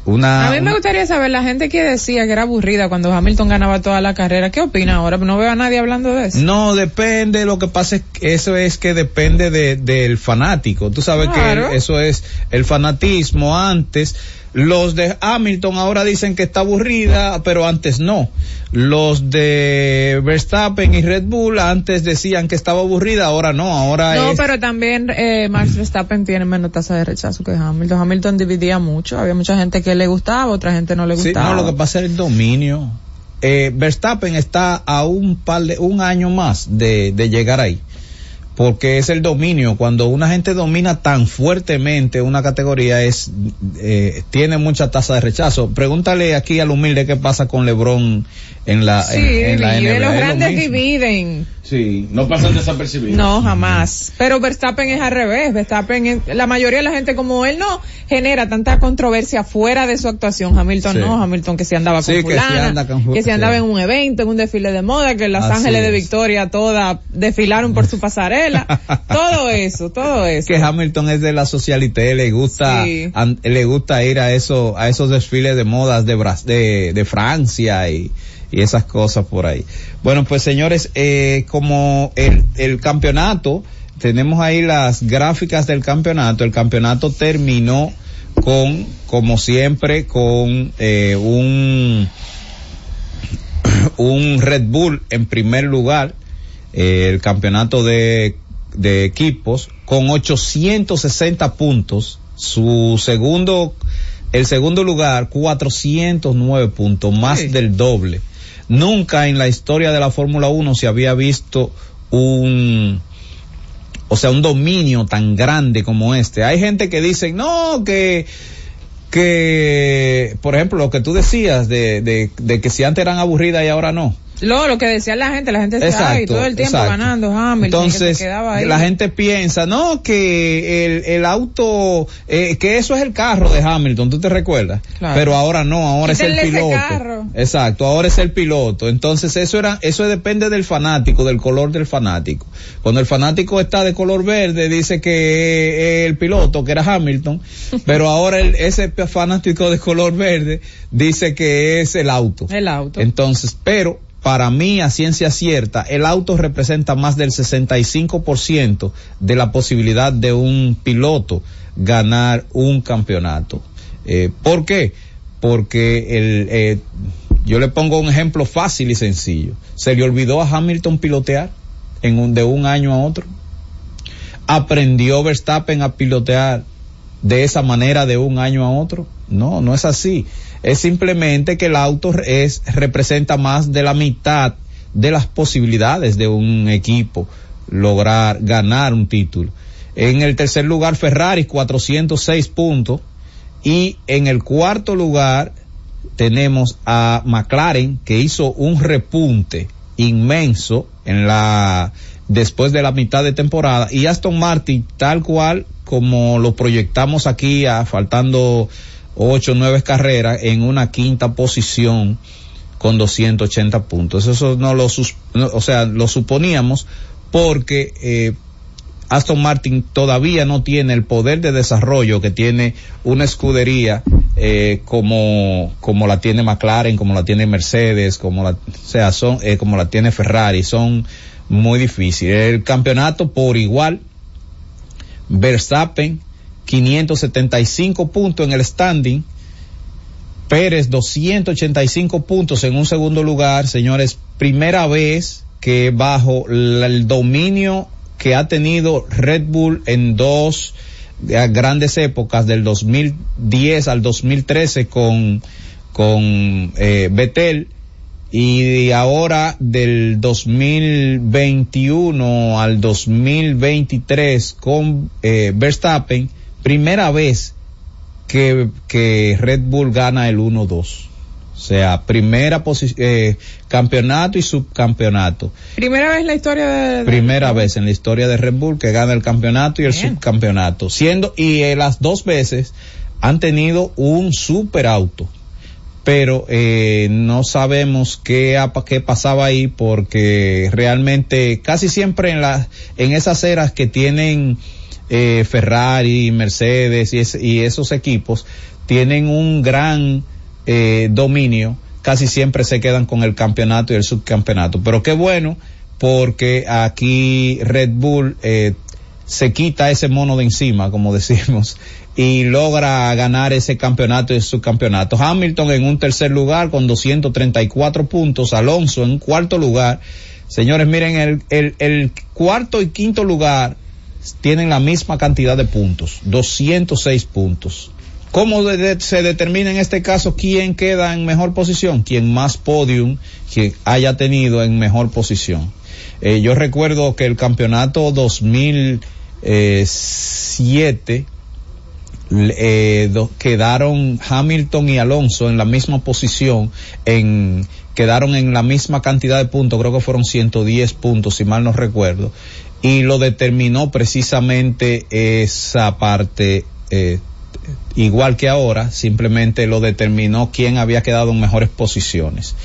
una, A mí me gustaría saber, la gente que decía que era aburrida cuando Hamilton ganaba toda la carrera, ¿qué opina ahora? No veo a nadie hablando de eso. No, depende, lo que pasa es que eso es que depende de, del fanático. Tú sabes Claro. que eso es el fanatismo antes. Los de Hamilton ahora dicen que está aburrida, pero antes no. Los de Verstappen y Red Bull antes decían que estaba aburrida, ahora no, ahora No, es... pero también eh, Max Verstappen tiene menos tasa de rechazo que Hamilton. Hamilton dividía mucho. Había mucha gente que le gustaba, otra gente no le Sí, gustaba. no, lo que pasa es el dominio. eh, Verstappen está a un par de, un año más de, de llegar ahí. Porque es el dominio. Cuando una gente domina tan fuertemente una categoría es, eh, tiene mucha tasa de rechazo. Pregúntale aquí al humilde qué pasa con LeBron en la, Sí, en, en la NBA. los Es lo grandes dividen. Sí, no pasan desapercibidos. No, jamás. Pero Verstappen es al revés. Verstappen, es- la mayoría de la gente como él no genera tanta controversia fuera de su actuación. Hamilton Sí. no, Hamilton que se andaba Sí, con que fulana, anda con- que se andaba en un evento, en un desfile de moda, que Los Así Ángeles de. Victoria todas desfilaron por su pasarela. todo eso, todo eso. que Hamilton es de la socialité, le gusta, Sí. an- le gusta ir a eso, a esos desfiles de modas de, de Francia y, y esas cosas por ahí. Bueno, pues señores, eh, como el, el campeonato, tenemos ahí las gráficas del campeonato, el campeonato terminó con, como siempre, con eh, un, un Red Bull en primer lugar, eh, el campeonato de, de equipos con 860 puntos, su segundo, el segundo lugar 409 puntos, más Sí. del doble. Nunca en la historia de la Fórmula 1 se había visto un, o sea, un dominio tan grande como este. Hay gente que dice, no, que, que, por ejemplo, lo que tú decías de, de, de que si antes eran aburridas y ahora no. Lo, lo que decía la gente, la gente decía, ay, todo el tiempo exacto. ganando Hamilton, Entonces, que ahí. la gente piensa, no, que el, el auto, eh, que eso es el carro de Hamilton, ¿tú te recuerdas? Claro. Pero ahora no, ahora es el Quítenle ese piloto. carro. Exacto, ahora es el piloto. Entonces, eso era, eso depende del fanático, del color del fanático. Cuando el fanático está de color verde, dice que el piloto, que era Hamilton, pero ahora el- ese fanático de color verde dice que es el auto. El auto. Entonces, pero para mí, a ciencia cierta, el auto representa más del 65% de la posibilidad de un piloto ganar un campeonato. Eh, ¿Por qué? Porque el, eh, yo le pongo un ejemplo fácil y sencillo. Se le olvidó a Hamilton pilotear en un, de un año a otro. Aprendió Verstappen a pilotear de esa manera de un año a otro. No, no es así. Es simplemente que el auto es, representa más de la mitad de las posibilidades de un equipo lograr ganar un título. En el tercer lugar Ferrari 406 puntos y en el cuarto lugar tenemos a McLaren que hizo un repunte inmenso en la después de la mitad de temporada y Aston Martin tal cual como lo proyectamos aquí a faltando ocho nueve carreras en una quinta posición con 280 puntos eso no lo o sea lo suponíamos porque eh, Aston Martin todavía no tiene el poder de desarrollo que tiene una escudería eh, como como la tiene McLaren, como la tiene Mercedes, como la sea son eh, como la tiene Ferrari, son muy difíciles. El campeonato por igual Verstappen 575 puntos en el standing, Pérez 285 puntos en un segundo lugar, señores, primera vez que bajo el dominio que ha tenido Red Bull en dos eh, grandes épocas del 2010 al 2013 con con eh, Vettel. Y ahora del 2021 al 2023 con eh, Verstappen, primera vez que, que Red Bull gana el 1-2. O sea, primera posición, eh, campeonato y subcampeonato. Primera vez en la historia de... de- Primera vez en la historia de Red Bull que gana el campeonato y el subcampeonato. Siendo, y eh, las dos veces han tenido un super auto. Pero eh, no sabemos qué, ha- qué pasaba ahí porque realmente casi siempre en, la, en esas eras que tienen eh, Ferrari, Mercedes y, es- y esos equipos tienen un gran eh, dominio, casi siempre se quedan con el campeonato y el subcampeonato. Pero qué bueno porque aquí Red Bull eh, se quita ese mono de encima, como decimos, y logra ganar ese campeonato y subcampeonato. Hamilton en un tercer lugar con 234 puntos, Alonso en un cuarto lugar. Señores, miren, el, el, el cuarto y quinto lugar tienen la misma cantidad de puntos, 206 puntos. ¿Cómo se determina en este caso quién queda en mejor posición? Quien más podium que haya tenido en mejor posición. Eh, yo recuerdo que el campeonato 2007 eh, do- quedaron Hamilton y Alonso en la misma posición, en, quedaron en la misma cantidad de puntos, creo que fueron 110 puntos, si mal no recuerdo, y lo determinó precisamente esa parte, eh, igual que ahora, simplemente lo determinó quién había quedado en mejores posiciones.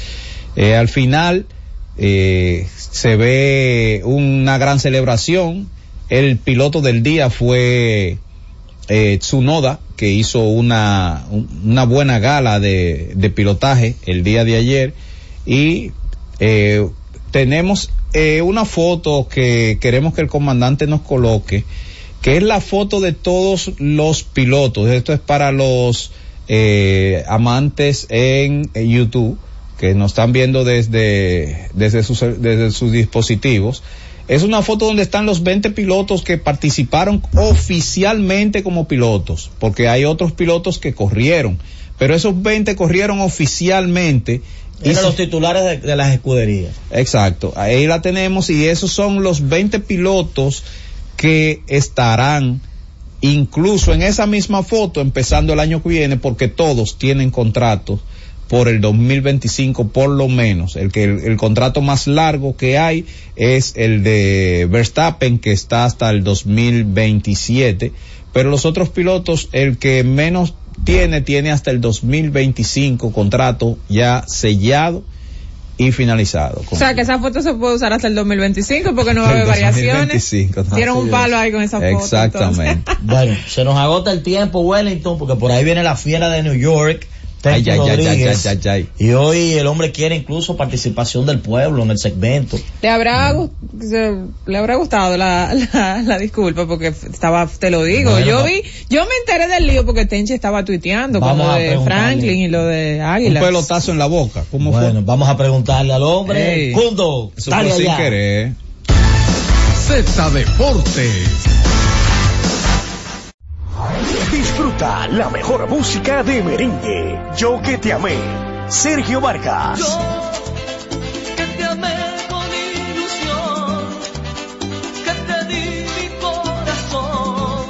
Eh, al final, eh, se ve una gran celebración, el piloto del día fue eh, Tsunoda, que hizo una, un- una buena gala de, de pilotaje el día de ayer. Y tenemos eh, una foto que queremos que el comandante nos coloque, que es la foto de todos los pilotos. Esto es para los eh, amantes en, YouTube que nos están viendo desde, desde sus dispositivos. Es una foto donde están los 20 pilotos que participaron oficialmente como pilotos, porque hay otros pilotos que corrieron, pero esos 20 corrieron oficialmente. Y Eran los titulares de, de las escuderías. Exacto, ahí la tenemos y esos son los 20 pilotos que estarán incluso en esa misma foto empezando el año que viene porque todos tienen contratos por el 2025 por lo menos. El que el, el contrato más largo que hay es el de Verstappen que está hasta el 2027, pero los otros pilotos el que menos tiene tiene hasta el 2025 contrato ya sellado y finalizado. O sea, que esa foto se puede usar hasta el 2025 porque no va a haber variaciones. 2025, ¿no? Dieron un palo ahí con esa foto. Exactamente. Bueno, se nos agota el tiempo, Wellington, porque por ahí viene la fiera de New York. Ay, Tenchi ay, ay, ay, Rodríguez. ay, ay, ay. Y hoy el hombre quiere incluso participación del pueblo en el segmento. Le habrá, le habrá gustado la, la, la disculpa porque estaba, te lo digo, Bueno, yo vi, yo me enteré del lío porque Tenchi estaba tuiteando con lo de. Franklin y lo de Un Águila. pelotazo en la boca. ¿Cómo Bueno, vamos a preguntarle al hombre. Ey. Cundo? Eso dale sin allá. querer. Z Deportes. Disfruta la mejor música de merengue. Yo que te amé. Sergio Vargas. que te amé con ilusión, que te di mi corazón.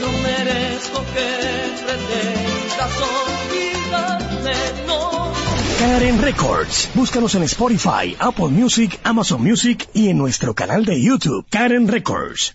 No merezco que pretendas olvidarme, no. Karen Records. Búscanos en Spotify, Apple Music, Amazon Music y en nuestro canal de YouTube, Karen Records.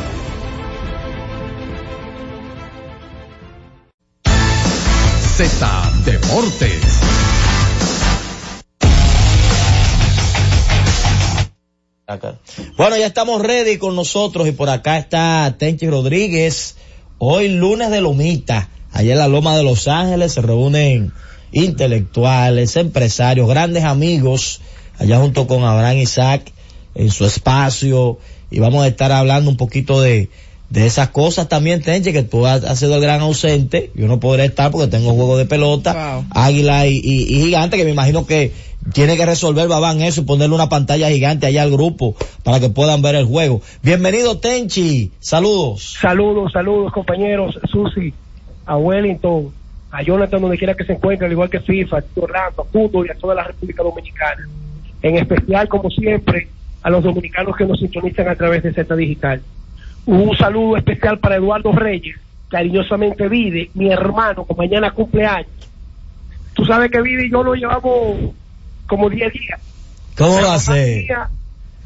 Deportes. Bueno, ya estamos ready con nosotros y por acá está Tenchi Rodríguez. Hoy lunes de Lomita. Allá en la Loma de Los Ángeles se reúnen intelectuales, empresarios, grandes amigos, allá junto con Abraham Isaac en su espacio y vamos a estar hablando un poquito de, de esas cosas también, Tenche, que tú has, has sido el gran ausente, yo no podré estar porque tengo juego de pelota, Wow. águila y, y- y gigante, que me imagino que tiene que resolver Babán eso y ponerle una pantalla gigante allá al grupo para que puedan ver el juego. Bienvenido Tenchi, saludos. Saludos, saludos compañeros, Susi, a Wellington, a Jonathan donde quiera que se encuentre, al igual que FIFA, a Orlando, a Fútbol y a toda la República Dominicana. En especial, como siempre, a los dominicanos que nos sintonizan a través de Z Digital. Un saludo especial para Eduardo Reyes, cariñosamente Vide, mi hermano, que mañana cumple años. Tú sabes que Vide y yo lo llevamos como 10 días. ¿Cómo va a ser?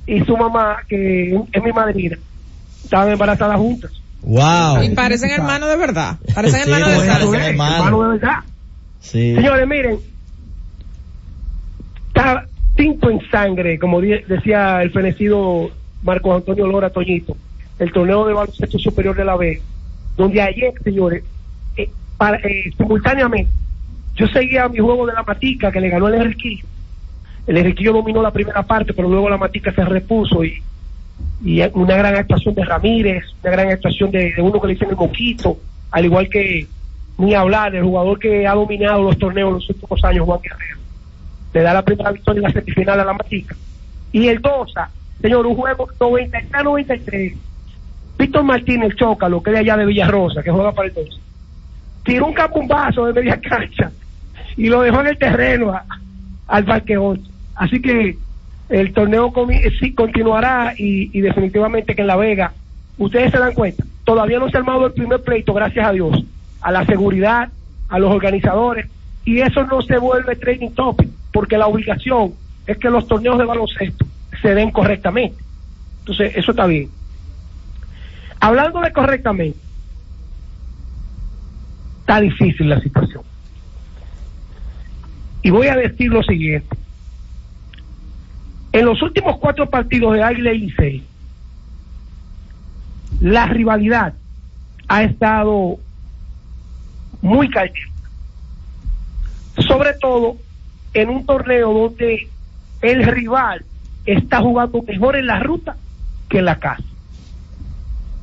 Y su mamá, que es mi madrina, estaban embarazadas juntas. Wow. Y parecen hermanos de verdad. Parecen Sí, hermanos de parecen hermanos. de verdad. Sí. Señores, miren, está tinto en sangre, como decía el fenecido Marcos Antonio Lora Toñito, el torneo de baloncesto superior de la B, donde ayer, señores, eh, eh, simultáneamente, yo seguía mi juego de la Matica que le ganó el Enriquillo. El Enriquillo dominó la primera parte, pero luego la Matica se repuso y, una gran actuación de Ramírez, una gran actuación de, uno que le dicen el Moquito, al igual que ni hablar del jugador que ha dominado los torneos los últimos años, Juan Guerrero. Le da la primera victoria en la semifinal a la Matica. Y el Dosa, señor, un juego 93-93. Víctor Martínez, Chócalo, que es de allá de Villarrosa, que juega para el Dosa, tiró un capumbazo de media cancha y lo dejó en el terreno al Parque 8. Así que el torneo sí continuará y, y definitivamente que en La Vega, ustedes se dan cuenta, todavía no se ha armado el primer pleito, gracias a Dios, a la seguridad, a los organizadores, y eso no se vuelve training topic, porque la obligación es que los torneos de baloncesto se den correctamente. Entonces, eso está bien. Hablando de correctamente, está difícil la situación. Y voy a decir lo siguiente. En los últimos cuatro partidos de Águila y Licey, la rivalidad ha estado muy caliente. Sobre todo en un torneo donde el rival está jugando mejor en la ruta que en la casa.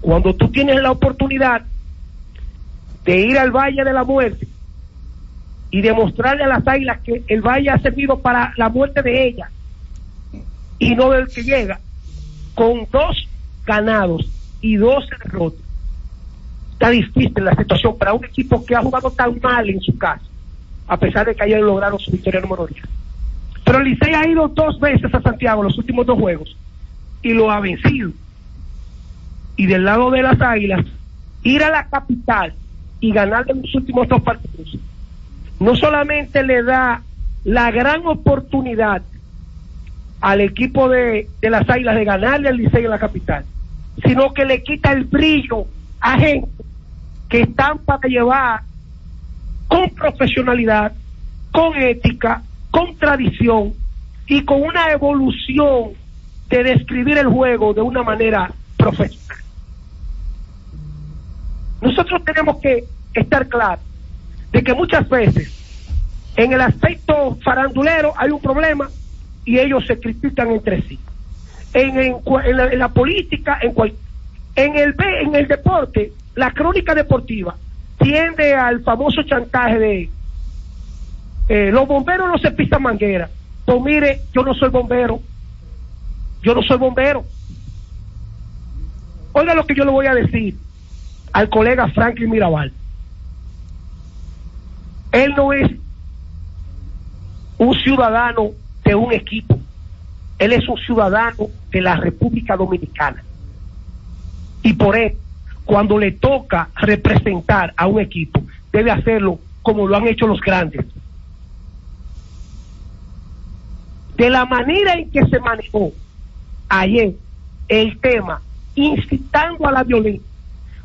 Cuando tú tienes la oportunidad de ir al Valle de la Muerte y demostrarle a las águilas que el Valle ha servido para la muerte de ellas y no del que llega, con dos ganados y 12 derrotas. Está difícil la situación para un equipo que ha jugado tan mal en su casa, a pesar de que ayer lograron su victoria número 10. Pero Licey ha ido dos veces a Santiago en los últimos dos juegos y lo ha vencido. Y del lado de las águilas, ir a la capital y ganar en los últimos dos partidos, no solamente le da la gran oportunidad al equipo de, de las águilas de ganarle al Licey en la capital, sino que le quita el brillo a gente que están para llevar con profesionalidad, con ética, con tradición y con una evolución de describir el juego de una manera profesional. Nosotros tenemos que estar claros de que muchas veces en el aspecto farandulero hay un problema y ellos se critican entre sí. En, la, en la política, en, cual, en, el, en el deporte, la crónica deportiva tiende al famoso chantaje de eh, los bomberos no se pisan manguera. Pues mire, yo no soy bombero. Yo no soy bombero. Oiga lo que yo le voy a decir al colega Franklin Mirabal. Él no es un ciudadano de un equipo. Él es un ciudadano de la República Dominicana. Y por él, cuando le toca representar a un equipo, debe hacerlo como lo han hecho los grandes. De la manera en que se manejó ayer el tema, incitando a la violencia,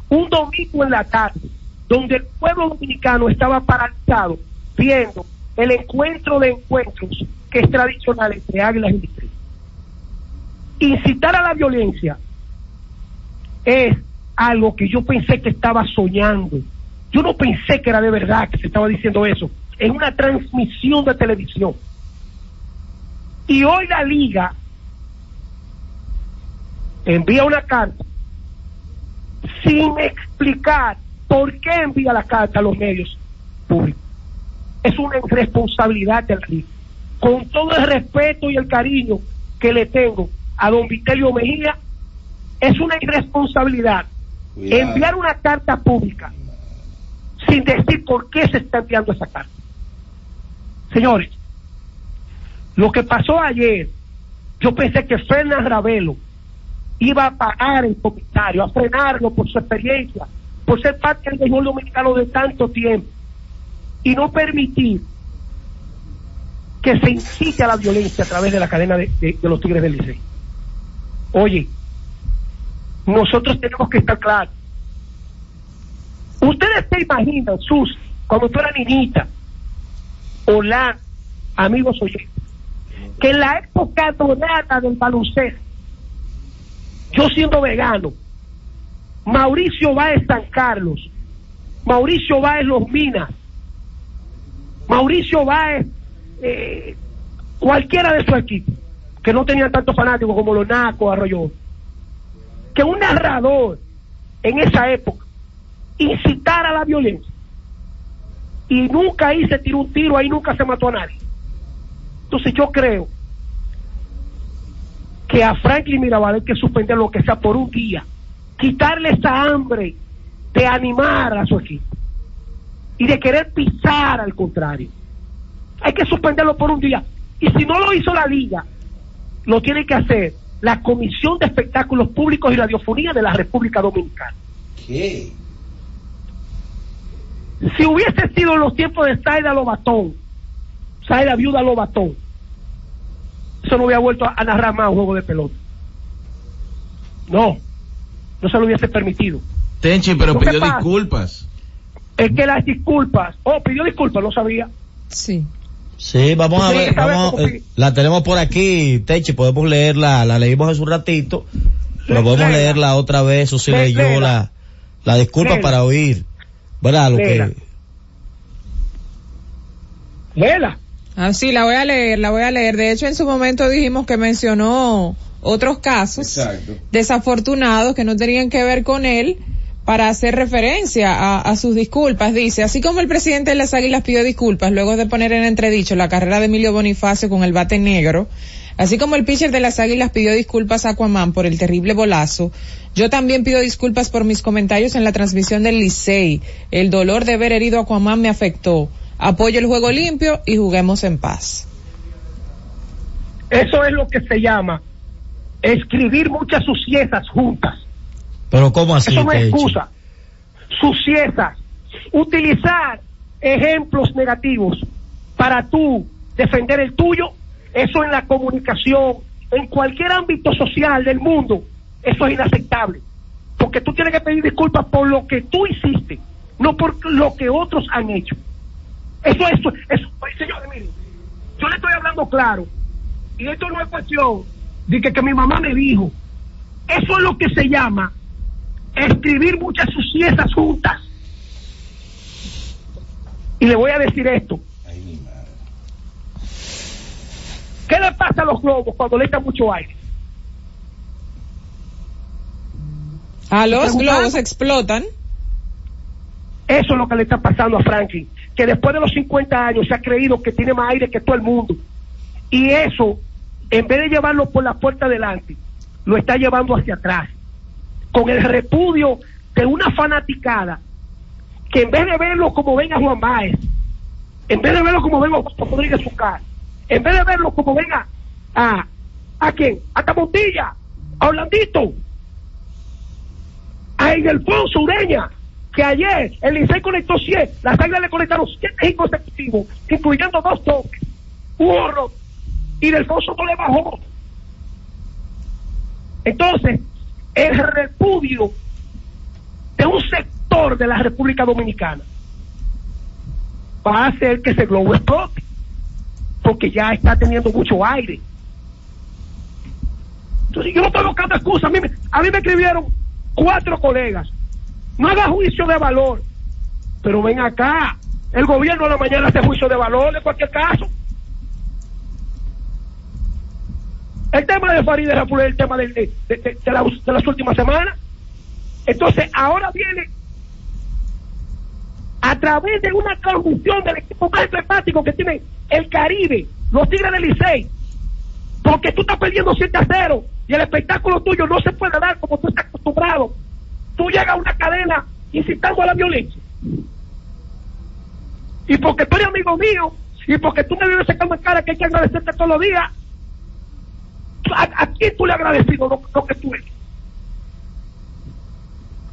un domingo en la tarde, donde el pueblo dominicano estaba paralizado viendo el encuentro de encuentros que es tradicional entre águilas y Licey. Incitar a la violencia es algo que yo pensé que estaba soñando Yo no pensé que era de verdad que se estaba diciendo eso en una transmisión de televisión. Y hoy la liga envía una carta sin explicar por qué envía la carta a los medios públicos. Es una irresponsabilidad de la liga. Con todo el respeto y el cariño que le tengo a don Vitelio Mejía, es una irresponsabilidad Cuidado. enviar una carta pública sin decir por qué se está enviando esa carta. Señores, lo que pasó ayer, yo pensé que Fernan Ravelo iba a parar el comentario, a frenarlo por su experiencia, por ser parte del béisbol dominicano de tanto tiempo y no permitir que se incite a la violencia a través de la cadena de, los Tigres del Licey. Oye, nosotros tenemos que estar claros. Ustedes se imaginan, Sus, cuando tú eras niñita, hola, amigos oyentes, que en la época dorada del baloncesto, yo siendo vegano, Mauricio Báez San Carlos, Mauricio Báez Los Minas, Mauricio Báez, eh, cualquiera de su equipo, que no tenían tantos fanáticos como los Nacos, Arroyo, que un narrador en esa época incitara a la violencia y nunca ahí se tiró un tiro, ahí nunca se mató a nadie. Entonces yo creo que a Franklin Mirabal hay que suspender lo que sea por un día, quitarle esa hambre de animar a su equipo y de querer pisar al contrario. Hay que suspenderlo por un día. Y si no lo hizo la liga, lo tiene que hacer la Comisión de Espectáculos Públicos y Radiofonía de la República Dominicana. ¿Qué? Si hubiese sido en los tiempos de Saida Lobatón, Saida Viuda Lobatón, eso no hubiera vuelto a, narrar más un juego de pelota. No, no se lo hubiese permitido. Tenchi, pero pidió pasa- disculpas. Es que las disculpas, oh, pidió disculpas, no sabía. Sí. Sí, vamos a ver, vamos, eh, la tenemos por aquí, Techi, podemos leerla, la leímos hace un ratito, pero podemos leerla otra vez, o si Le- leyó la, la disculpa para oír, ¿verdad? Lo que, Léela. Ah, sí, la voy a leer, la voy a leer. De hecho, en su momento dijimos que mencionó otros casos Exacto. desafortunados que no tenían que ver con él para hacer referencia a, a sus disculpas. Dice, así como el presidente de las Águilas pidió disculpas luego de poner en entredicho la carrera de Emilio Bonifacio con el bate negro, así como el pitcher de las Águilas pidió disculpas a Aquaman por el terrible bolazo, yo también pido disculpas por mis comentarios en la transmisión del Licey. El dolor de ver herido a Aquaman me afectó. Apoyo el juego limpio y juguemos en paz. Eso es lo que se llama escribir muchas suciezas juntas. pero ¿cómo así, Eso no es excusa. Suciezas. Utilizar ejemplos negativos para tú defender el tuyo, eso en la comunicación, en cualquier ámbito social del mundo, eso es inaceptable. Porque tú tienes que pedir disculpas por lo que tú hiciste, no por lo que otros han hecho. Eso, eso, eso, oye, señores, miren, yo le estoy hablando claro, y esto no es cuestión de que, que mi mamá me dijo, eso es lo que se llama escribir muchas suciezas juntas. Y le voy a decir esto. ¿Qué le pasa a los globos cuando le echan mucho aire? A los globos explotan. Eso es lo que le está pasando a Franklin, que después de los 50 años se ha creído que tiene más aire que todo el mundo. Y eso, en vez de llevarlo por la puerta delante, lo está llevando hacia atrás, con el repudio de una fanaticada que en vez de verlo como venga Juan Baez, en vez de verlo como venga Juan Rodríguez Zucar, en vez de verlo como venga a, ¿a quién? A Tamontilla, a Orlandito, a Ildefonso Ureña, que ayer el Licey conectó 100, las águilas le conectaron 7 hits consecutivos, incluyendo dos toques, horror, y Delfonso no le bajó. Entonces, el repudio de un sector de la República Dominicana va a hacer que ese globo explote, porque ya está teniendo mucho aire. Entonces, yo no estoy buscando excusas. A mí, a mí me escribieron cuatro colegas. No haga juicio de valor. Pero ven acá, el gobierno a la mañana hace juicio de valor en cualquier caso. El tema de Farideh Raful es el tema de, la- las últimas semanas. Entonces, ahora viene a través de una transmisión del equipo más emblemático que tiene el Caribe, los Tigres del Licey, porque tú estás perdiendo 7 a 0 y el espectáculo tuyo no se puede dar como tú estás acostumbrado. Tú llegas a una cadena incitando a la violencia. Y porque tú eres amigo mío y porque tú me vives sacando en cara que hay que agradecerte todos los días, ¿a, a quién tú le has agradecido lo, que tú eres?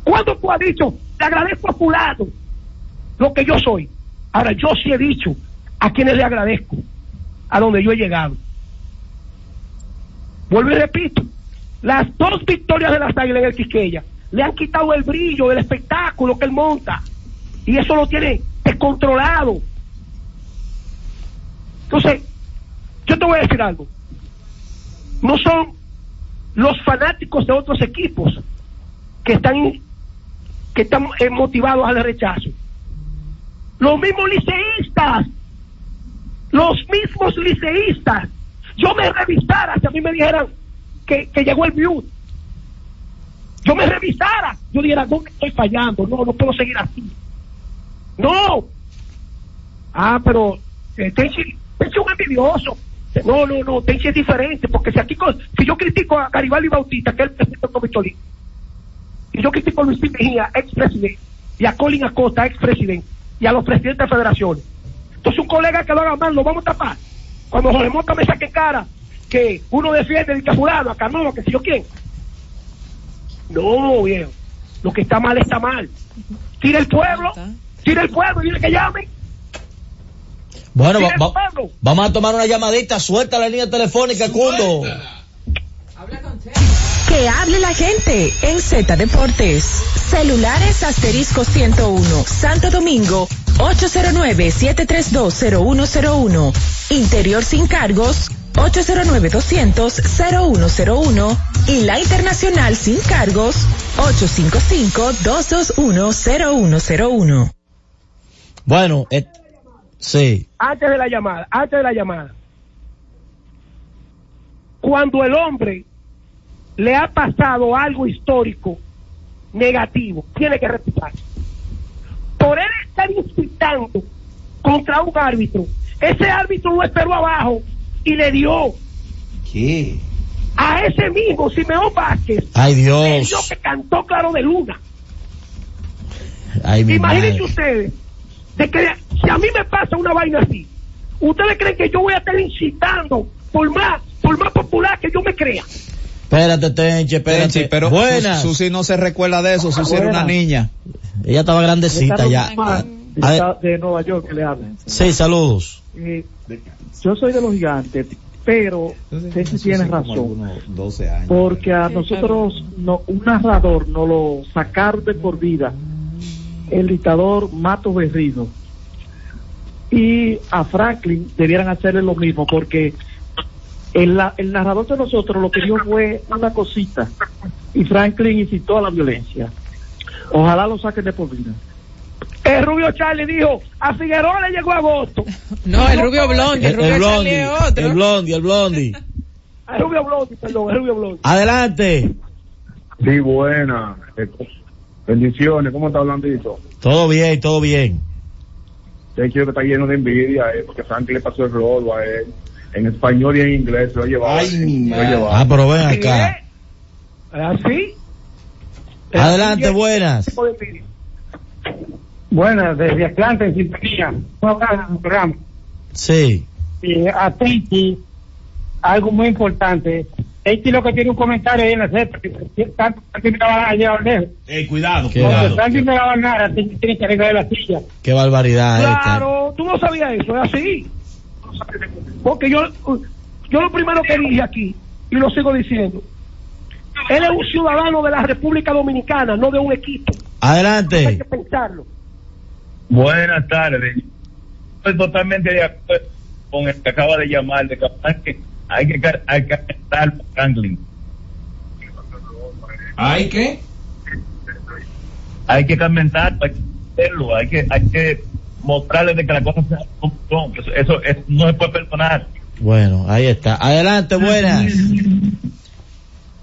¿Cuándo tú has dicho, le agradezco a fulano lo que yo soy? Ahora, yo sí he dicho a quienes le agradezco, a donde yo he llegado. Vuelvo y repito, las dos victorias de las águilas en el Quisqueya le han quitado el brillo del espectáculo que él monta. Y eso lo tiene descontrolado. Entonces, yo te voy a decir algo. No son los fanáticos de otros equipos que están que están eh, motivados al rechazo. Los mismos liceístas, los mismos liceístas. Yo me revisara si a mí me dijeran que, que llegó el View. Yo me revisara, yo dijera, no estoy fallando, no, no puedo seguir así. No. Ah, pero eh, Tenchi, Tenchi es un envidioso. No, no, no, Tenchi es diferente, porque si aquí, si yo critico a Garibaldi Bautista, que es el presidente Olímpico, y yo critico a Luis. Mejía, expresidente, y a Colin Acosta, expresidente, y a los presidentes de federaciones. Entonces un colega que lo haga mal, lo vamos a tapar. Cuando Jorge Mota me saque cara que uno defiende a fulano, a Carmelo, que si yo quién. No, viejo. Lo que está mal está mal. Tira el pueblo, tira el pueblo y dile que llame. Bueno, va- va- vamos a tomar una llamadita, suelta la línea telefónica, Cundo. Que hable la gente en Z Deportes. Celulares asterisco 101, Santo Domingo, 809-7320101. Interior sin cargos, 809-200-0101. Y la internacional sin cargos, 855-221-0101. Bueno, eh, sí. antes de la llamada, antes de la llamada. Cuando el hombre le ha pasado algo histórico negativo, tiene que reputarse. Por él estar incitando contra un árbitro, ese árbitro lo esperó abajo y le dio ¿Qué? a ese mismo Simeón Vázquez, Ay, le Dios. dio que cantó claro de luna. Ay, mi Imagínense madre. ustedes, de que si a mí me pasa una vaina así, ¿ustedes creen que yo voy a estar incitando por más, por más popular que yo me crea? Espérate, Tenche, espérate. Tenchi, pero Buenas. Susi no se recuerda de eso, Susi era una niña. Ella estaba grandecita ya. A ver, de Nueva York que le hablan. sí, saludos. Eh, yo soy de los gigantes, pero Ceci tiene razón. 12 años. Porque a nosotros, no, un narrador nos lo sacaron de por vida, el dictador Mato Berrido. Y a Franklin debieran hacerle lo mismo, porque el, la- el narrador de nosotros lo que dio fue una cosita, y Franklin incitó a la violencia. Ojalá lo saquen de por vida. El Rubio Charlie dijo, a Figueroa le llegó agosto. No, el Rubio Blondi, el El, Rubio el Charlie Blondi, es otro. el Blondi, el Blondi. El Rubio Blondi, perdón, el Rubio Blondi. Adelante. Sí, buena. Eh, Bendiciones, ¿cómo está Blandito? Todo bien, todo bien. De hecho, que está lleno de envidia, eh, porque Frank le pasó el robo a él. En español y en inglés se lo ha llevado. Ay, mi lo ha madre. llevado. Ah, pero ven acá. ¿Así? Adelante, buenas. Buenas, desde Atlanta, en sintonía. Un programa. Sí. Y a Tenchi, algo muy importante. Tenchi lo que tiene un comentario ahí en la Z, que que tanto me va a llevar lejos. Ey, cuidado, Cuando cuidado. Franklin me va a ganar, Tenchi tiene que arreglar la silla. Qué barbaridad esta. Claro, tú no sabías eso, es así. Porque yo, yo lo primero que dije aquí, y lo sigo diciendo, él es un ciudadano de la República Dominicana, no de un equipo. Hay Adelante. que pensarlo. Buenas tardes. Estoy totalmente de acuerdo con el que acaba de llamar, de que hay que, hay que, hay que a Franklin. ¿Hay qué? Hay que carmentar, pues, hacerlo, hay que, hay que mostrarles de que las cosas son. Eso, eso, eso no se puede perdonar. Bueno, ahí está. Adelante, buenas.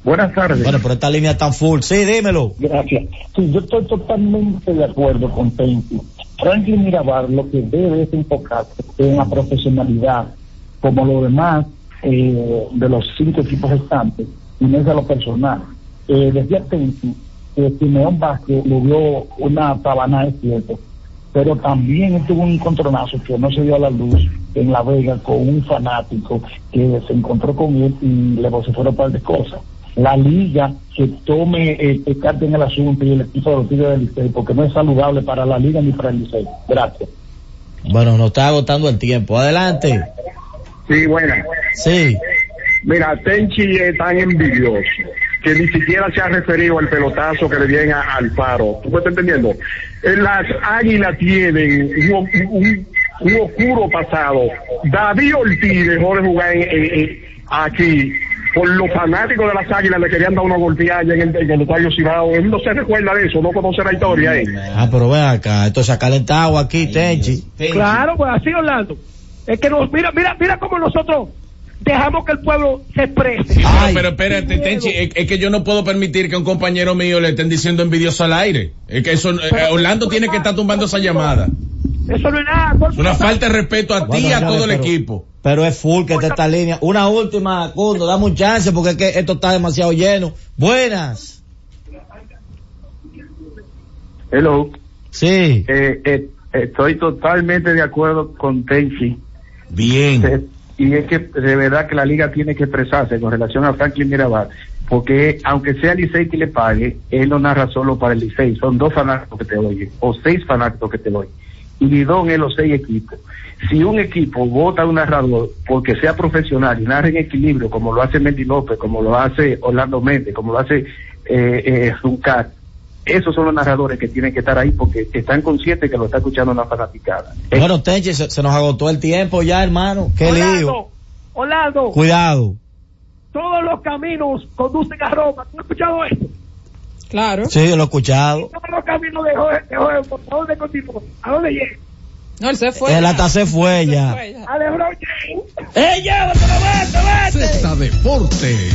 Buenas tardes. Bueno, pero esta línea tan full. Sí, dímelo. Gracias. Sí, yo estoy totalmente de acuerdo con Penty. Franklin Mirabal lo que debe es enfocarse en la profesionalidad, como lo demás eh, de los cinco equipos restantes, y no es a lo personal. Eh, decía Penty que Simeón Vázquez le dio una tabana de cierto, pero también tuvo un encontronazo que no se dio a la luz en La Vega con un fanático que se encontró con él y le vociferó un par de cosas la liga que tome eh, el carta en el asunto y el equipo de los Tigres del Licey, porque no es saludable para la liga ni para el Licey. Gracias. Bueno, nos está agotando el tiempo. Adelante. Sí, bueno. Sí. Mira, Tenchi es tan envidioso que ni siquiera se ha referido al pelotazo que le viene a- al paro. ¿Tú me estás entendiendo? Eh, Las águilas tienen un, un- un oscuro pasado. David Ortiz dejó de jugar en- en- en- aquí. Por los fanáticos de las águilas le querían dar una golpeada en el, en el estadio Cibao. Él no se recuerda de eso, no conoce la historia. ¿eh? Ah, pero ven acá, esto se ha calentado aquí, Tenchi. Claro, pues así Orlando. Es que nos, mira, mira, mira cómo nosotros dejamos que el pueblo se exprese. Pero, pero espérate, Tenchi, es, es que yo no puedo permitir que a un compañero mío le estén diciendo envidioso al aire. Es que eso, eh, Orlando tiene que estar tumbando esa llamada. Eso no es nada. Es una falta de respeto a ti y a todo el pero- equipo. Pero es full que está esta línea. Una última, Cundo, dame un chance porque es que esto está demasiado lleno. Buenas. Hello. Sí. Eh, eh, estoy totalmente de acuerdo con Tenchi. Bien. y es que de verdad que la liga tiene que expresarse con relación a Franklin Mirabal, porque aunque sea Licey que le pague, él no narra solo para el Licey, son dos fanáticos que te oyen, o seis fanáticos que te oyen. Y Lidón es los seis equipos. Si un equipo vota a un narrador porque sea profesional y narra en equilibrio, como lo hace Mendy López, como lo hace Orlando Méndez, como lo hace eh, eh, Zuncar, esos son los narradores que tienen que estar ahí porque están conscientes que lo está escuchando una fanaticada. Bueno, Tenchi, se, se nos agotó el tiempo ya, hermano. Qué lío. Orlando, Orlando, Cuidado. todos los caminos conducen a Roma. ¿Tú has escuchado esto? Claro. Sí, yo lo he escuchado. Todos los caminos de Jorge, de Jorge, ¿a dónde continuó? ¿A dónde llega? No, él se fue. Él hasta se fue ya. A LeBron James. ¡Eh, llévatelo, vete, vete! Deportes.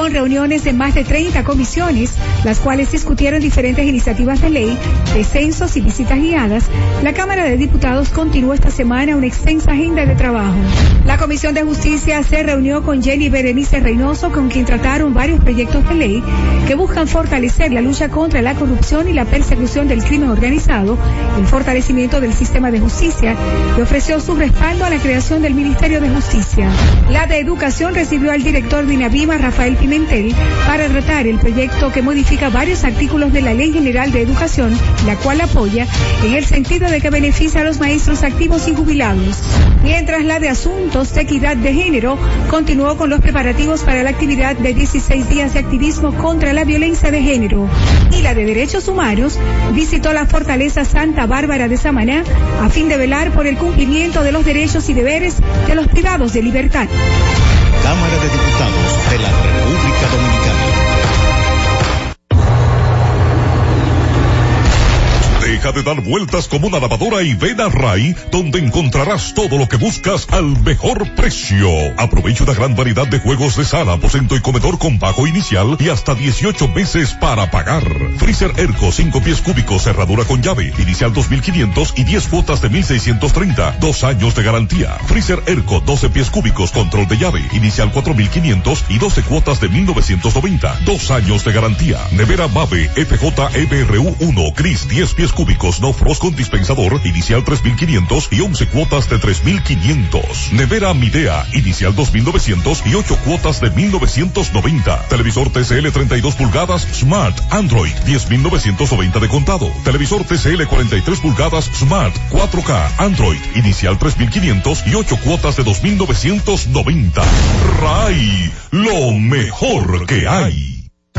Con reuniones de más de 30 comisiones, las cuales discutieron diferentes iniciativas de ley, descensos y visitas guiadas, la Cámara de Diputados continuó esta semana una extensa agenda de trabajo. La Comisión de Justicia se reunió con Jenny Berenice Reynoso, con quien trataron varios proyectos de ley que buscan fortalecer la lucha contra la corrupción y la persecución del crimen organizado, el fortalecimiento del sistema de justicia y ofreció su respaldo a la creación del Ministerio de Justicia. La de Educación recibió al director de INAVIMA, Rafael Pimentel, para tratar el proyecto que modifica varios artículos de la Ley General de Educación, la cual apoya en el sentido de que beneficia a los maestros activos y jubilados. Mientras la de Asuntos de Equidad de Género continuó con los preparativos para la actividad de 16 días de activismo contra la violencia de género. Y la de Derechos Humanos visitó la Fortaleza Santa Bárbara de Samaná a fin de velar por el cumplimiento de los derechos y deberes de los privados de libertad. Cámara de Diputados de la Deja de dar vueltas como una lavadora y ven a Ray, donde encontrarás todo lo que buscas al mejor precio. Aprovecha una gran variedad de juegos de sala, aposento y comedor con pago inicial y hasta 18 meses para pagar. Freezer Erco 5 pies cúbicos, cerradura con llave, inicial 2500 y 10 cuotas de 1630, dos años de garantía. Freezer Erco 12 pies cúbicos, control de llave, inicial 4500 y 12 cuotas de 1990, dos años de garantía. Nevera Mave FJ EBRU 1 Cris 10 pies cúbicos, no frost con dispensador, inicial 3500 y 11 cuotas de 3500. Nevera Midea, inicial 2900 y 8 cuotas de 1990. Televisor TCL 32 pulgadas Smart Android 10990 de contado. Televisor TCL 43 pulgadas Smart 4K Android, inicial 3500 y 8 cuotas de 2990. RAI, lo mejor que hay.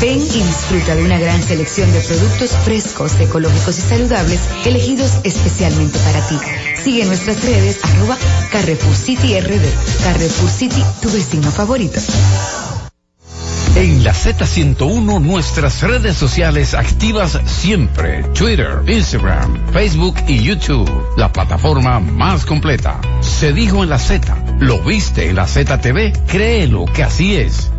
Ven y disfruta de una gran selección de productos frescos, ecológicos y saludables, elegidos especialmente para ti. Sigue nuestras redes arroba Carrefour City RD. Carrefour tu vecino favorito. En la Z101 nuestras redes sociales activas siempre. Twitter, Instagram, Facebook y YouTube. La plataforma más completa. Se dijo en la Z. ¿Lo viste en la ZTV? Créelo que así es.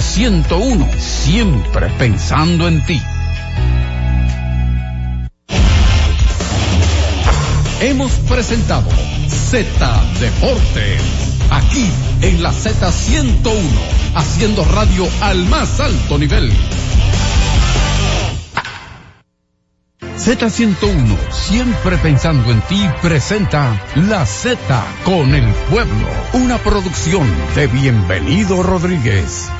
Z101, siempre pensando en ti. Hemos presentado Z Deportes, aquí en la Z101, haciendo radio al más alto nivel. Z101, siempre pensando en ti, presenta La Z con el pueblo, una producción de Bienvenido Rodríguez.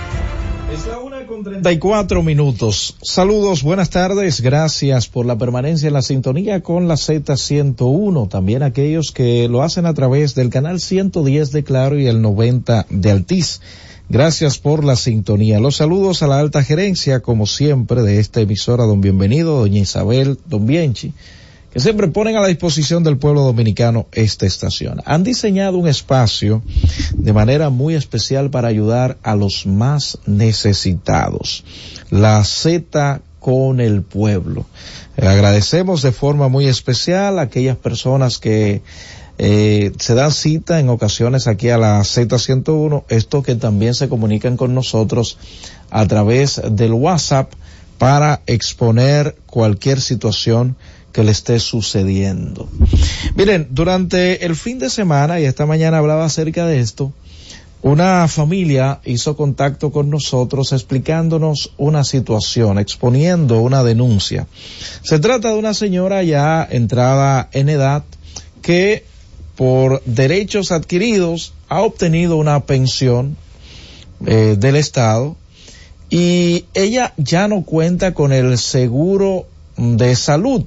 Es la una con 34 minutos. Saludos, buenas tardes. Gracias por la permanencia en la sintonía con la Z101. También aquellos que lo hacen a través del canal 110 de Claro y el 90 de Altiz. Gracias por la sintonía. Los saludos a la alta gerencia, como siempre, de esta emisora, don Bienvenido, doña Isabel, don Bienchi, que siempre ponen a la disposición del pueblo dominicano esta estación. Han diseñado un espacio de manera muy especial para ayudar a los más necesitados. La Z con el pueblo. Eh, agradecemos de forma muy especial a aquellas personas que eh, se dan cita en ocasiones aquí a la Z101, esto que también se comunican con nosotros a través del WhatsApp para exponer cualquier situación que le esté sucediendo. Miren, durante el fin de semana, y esta mañana hablaba acerca de esto, una familia hizo contacto con nosotros explicándonos una situación, exponiendo una denuncia. Se trata de una señora ya entrada en edad que por derechos adquiridos ha obtenido una pensión eh, del Estado y ella ya no cuenta con el seguro de salud.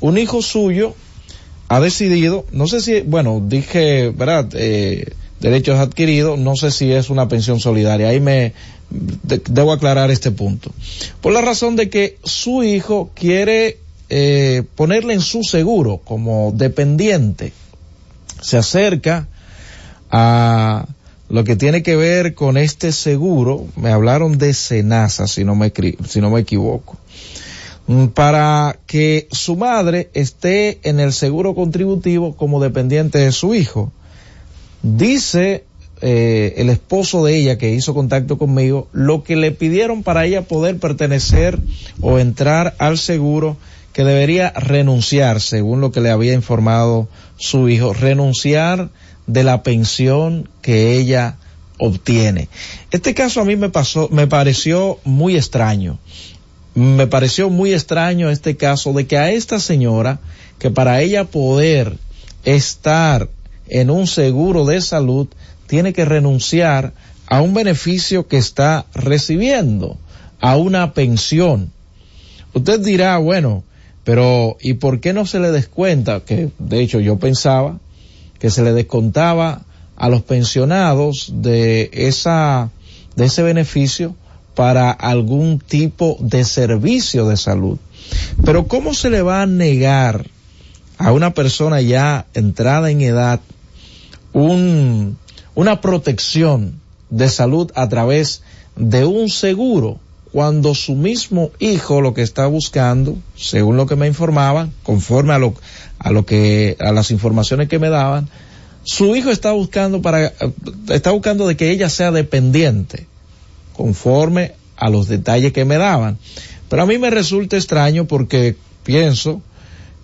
Un hijo suyo ha decidido, no sé si, bueno, dije, ¿verdad? Eh, derechos adquiridos, no sé si es una pensión solidaria. Ahí me de, debo aclarar este punto. Por la razón de que su hijo quiere eh, ponerle en su seguro como dependiente. Se acerca a lo que tiene que ver con este seguro. Me hablaron de Senasa, si no me, si no me equivoco para que su madre esté en el seguro contributivo como dependiente de su hijo. Dice eh, el esposo de ella que hizo contacto conmigo lo que le pidieron para ella poder pertenecer o entrar al seguro que debería renunciar, según lo que le había informado su hijo, renunciar de la pensión que ella obtiene. Este caso a mí me pasó, me pareció muy extraño me pareció muy extraño este caso de que a esta señora, que para ella poder estar en un seguro de salud, tiene que renunciar a un beneficio que está recibiendo, a una pensión. Usted dirá, bueno, pero ¿y por qué no se le descuenta? Que de hecho yo pensaba que se le descontaba a los pensionados de esa, de ese beneficio para algún tipo de servicio de salud. Pero ¿cómo se le va a negar a una persona ya entrada en edad un, una protección de salud a través de un seguro cuando su mismo hijo lo que está buscando, según lo que me informaban, conforme a lo, a lo que, a las informaciones que me daban, su hijo está buscando para, está buscando de que ella sea dependiente, conforme a los detalles que me daban. Pero a mí me resulta extraño porque pienso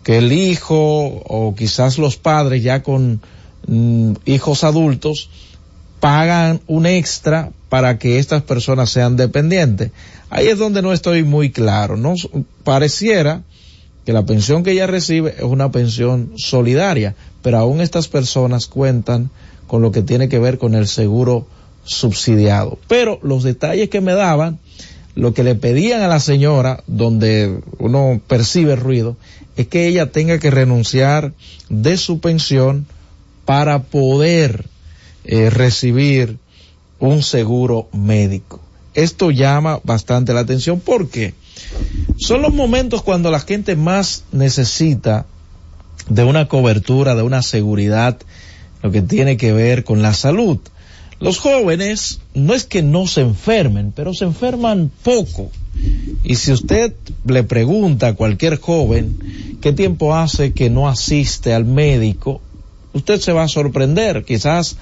que el hijo o quizás los padres ya con mm, hijos adultos pagan un extra para que estas personas sean dependientes. Ahí es donde no estoy muy claro. No pareciera que la pensión que ella recibe es una pensión solidaria, pero aún estas personas cuentan con lo que tiene que ver con el seguro subsidiado. Pero los detalles que me daban, lo que le pedían a la señora, donde uno percibe ruido, es que ella tenga que renunciar de su pensión para poder eh, recibir un seguro médico. Esto llama bastante la atención porque son los momentos cuando la gente más necesita de una cobertura, de una seguridad, lo que tiene que ver con la salud. Los jóvenes no es que no se enfermen, pero se enferman poco. Y si usted le pregunta a cualquier joven qué tiempo hace que no asiste al médico, usted se va a sorprender. Quizás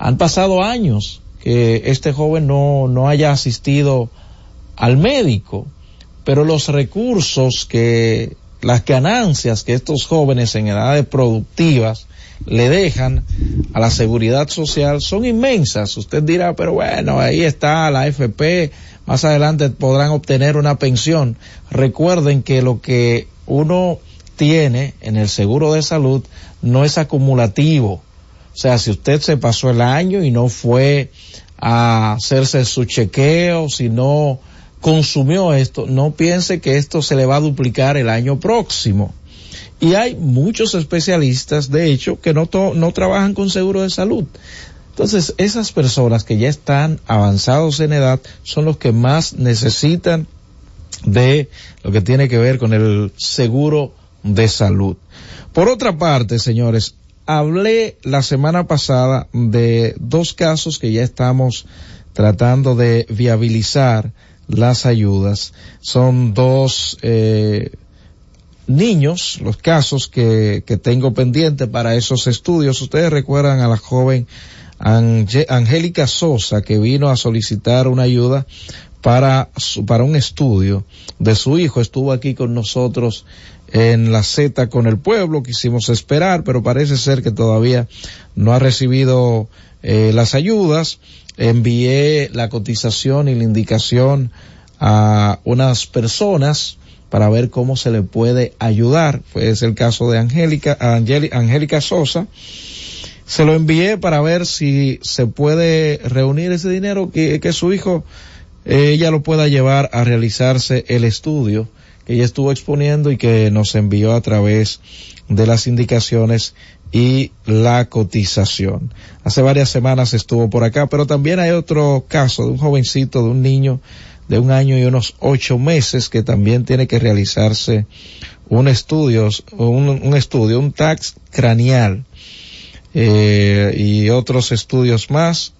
han pasado años que este joven no, no haya asistido al médico, pero los recursos que, las ganancias que estos jóvenes en edades productivas le dejan a la seguridad social son inmensas. Usted dirá, pero bueno, ahí está la AFP, más adelante podrán obtener una pensión. Recuerden que lo que uno tiene en el seguro de salud no es acumulativo. O sea, si usted se pasó el año y no fue a hacerse su chequeo, si no consumió esto, no piense que esto se le va a duplicar el año próximo. Y hay muchos especialistas, de hecho, que no, no trabajan con seguro de salud. Entonces, esas personas que ya están avanzados en edad son los que más necesitan de lo que tiene que ver con el seguro de salud. Por otra parte, señores, hablé la semana pasada de dos casos que ya estamos tratando de viabilizar las ayudas. Son dos eh, niños, los casos que, que tengo pendiente para esos estudios. Ustedes recuerdan a la joven Angélica Sosa que vino a solicitar una ayuda para, para un estudio de su hijo. Estuvo aquí con nosotros en la Z con el pueblo, quisimos esperar, pero parece ser que todavía no ha recibido eh, las ayudas. Envié la cotización y la indicación a unas personas para ver cómo se le puede ayudar. Pues es el caso de Angélica, Angélica Sosa. Se lo envié para ver si se puede reunir ese dinero que, que su hijo, eh, ella lo pueda llevar a realizarse el estudio que ella estuvo exponiendo y que nos envió a través de las indicaciones y la cotización. Hace varias semanas estuvo por acá, pero también hay otro caso de un jovencito, de un niño de un año y unos ocho meses que también tiene que realizarse un estudio, un, un estudio, un tax craneal eh, y otros estudios más.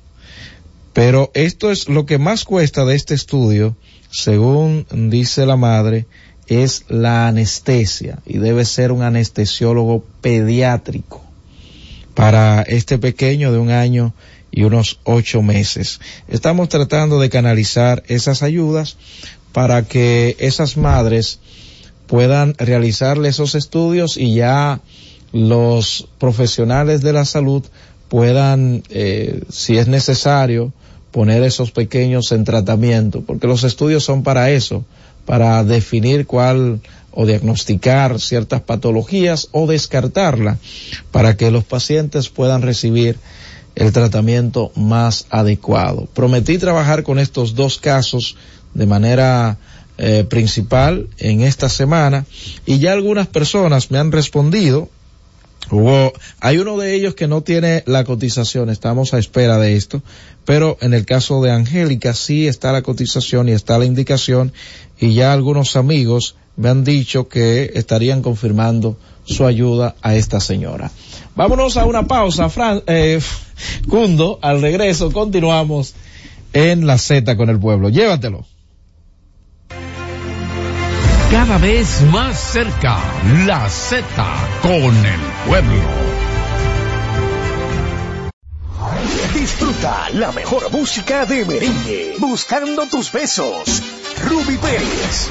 Pero esto es lo que más cuesta de este estudio, según dice la madre, es la anestesia y debe ser un anestesiólogo pediátrico para este pequeño de un año y unos ocho meses. Estamos tratando de canalizar esas ayudas para que esas madres puedan realizarle esos estudios y ya los profesionales de la salud puedan, eh, si es necesario, poner esos pequeños en tratamiento, porque los estudios son para eso, para definir cuál o diagnosticar ciertas patologías o descartarla para que los pacientes puedan recibir el tratamiento más adecuado. Prometí trabajar con estos dos casos de manera eh, principal en esta semana y ya algunas personas me han respondido Hubo, hay uno de ellos que no tiene la cotización, estamos a espera de esto, pero en el caso de Angélica sí está la cotización y está la indicación y ya algunos amigos me han dicho que estarían confirmando su ayuda a esta señora. Vámonos a una pausa, Fran, eh, Cundo, al regreso continuamos en la Z con el pueblo. Llévatelo. Cada vez más cerca, la Z con el pueblo. Disfruta la mejor música de merengue. Buscando tus besos. Ruby Pérez.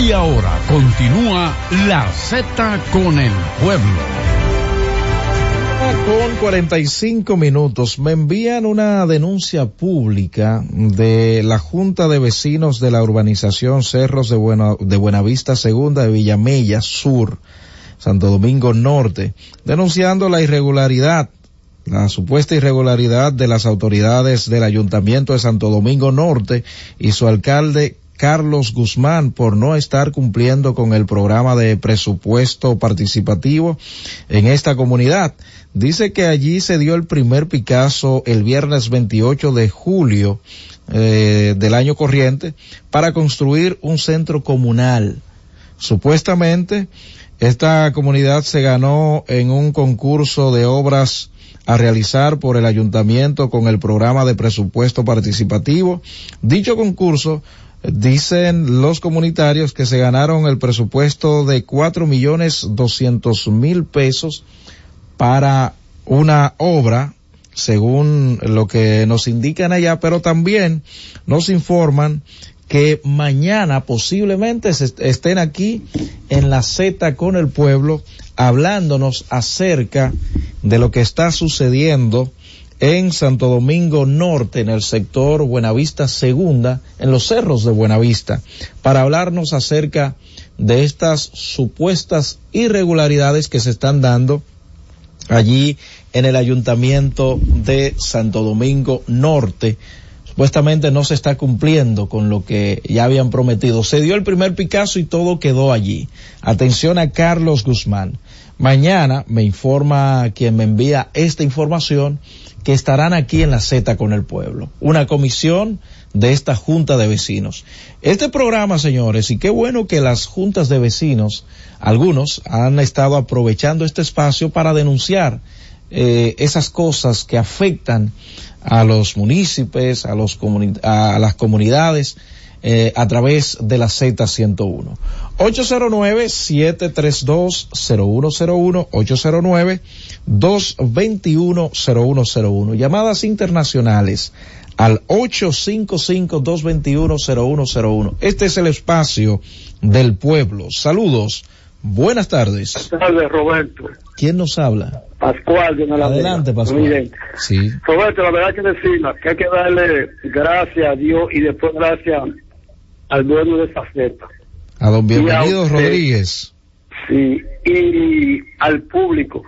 Y ahora continúa la Z con el pueblo. Con 45 minutos me envían una denuncia pública de la Junta de Vecinos de la urbanización Cerros de, de Buenavista Segunda de Villamella Sur, Santo Domingo Norte, denunciando la irregularidad la supuesta irregularidad de las autoridades del Ayuntamiento de Santo Domingo Norte y su alcalde Carlos Guzmán por no estar cumpliendo con el programa de presupuesto participativo en esta comunidad. Dice que allí se dio el primer Picasso el viernes 28 de julio eh, del año corriente para construir un centro comunal. Supuestamente, esta comunidad se ganó en un concurso de obras a realizar por el ayuntamiento con el programa de presupuesto participativo. Dicho concurso Dicen los comunitarios que se ganaron el presupuesto de cuatro millones doscientos mil pesos para una obra, según lo que nos indican allá, pero también nos informan que mañana posiblemente estén aquí en la Z con el pueblo hablándonos acerca de lo que está sucediendo en Santo Domingo Norte, en el sector Buenavista Segunda, en los cerros de Buenavista, para hablarnos acerca de estas supuestas irregularidades que se están dando allí en el ayuntamiento de Santo Domingo Norte. Supuestamente no se está cumpliendo con lo que ya habían prometido. Se dio el primer Picasso y todo quedó allí. Atención a Carlos Guzmán. Mañana me informa quien me envía esta información que estarán aquí en la Z con el pueblo. Una comisión de esta junta de vecinos. Este programa, señores, y qué bueno que las juntas de vecinos, algunos han estado aprovechando este espacio para denunciar eh, esas cosas que afectan a los municipios, a, los a las comunidades, eh, a través de la Z101. 809-732-0101, 809-221-0101. Llamadas internacionales al 855-221-0101. Este es el espacio del pueblo. Saludos Buenas tardes. Buenas tardes, Roberto. ¿Quién nos habla? Pascual de Alameda. Adelante, Pascual. Sí. Roberto, la verdad que decirla que hay que darle gracias a Dios y después gracias al dueño de esta feta. A don a Bienvenido. Rodríguez. Sí, y al público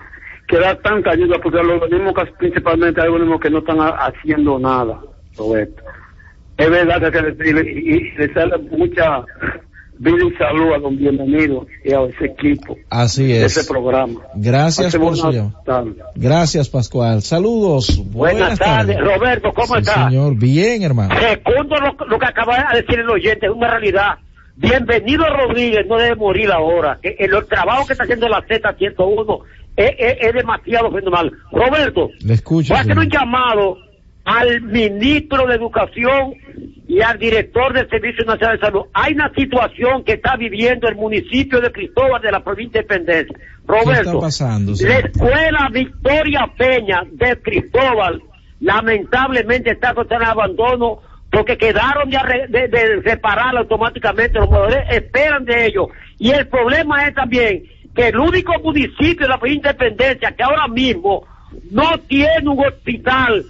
que da tanta ayuda, porque los organismos principalmente hay organismos que no están ha- haciendo nada, Roberto. Es verdad que decirle y, y desearle mucha vida y salud a don Bienvenido y a ese equipo, Así es. ese programa. Gracias Hace por su buenas. Gracias, Pascual. Saludos. Buenas tardes, Roberto, ¿cómo Sí, está? señor. Bien, hermano. Segundo lo, lo que acaba de decir el oyente, es una realidad. Bienvenido Rodríguez, no debe morir ahora. El, el trabajo que está haciendo la Z101 es, es- es demasiado fenomenal. Roberto, Le escucho. voy a hacer un llamado al ministro de Educación y al director del Servicio Nacional de Salud. Hay una situación que está viviendo el municipio de Cristóbal de la provincia de Independencia. ¿Qué está Roberto, pasando? la escuela Victoria Peña de Cristóbal lamentablemente está en abandono porque quedaron de, de, de reparar automáticamente los modelos, esperan de ellos. Y el problema es también que el único municipio de la Independencia que ahora mismo no tiene un hospital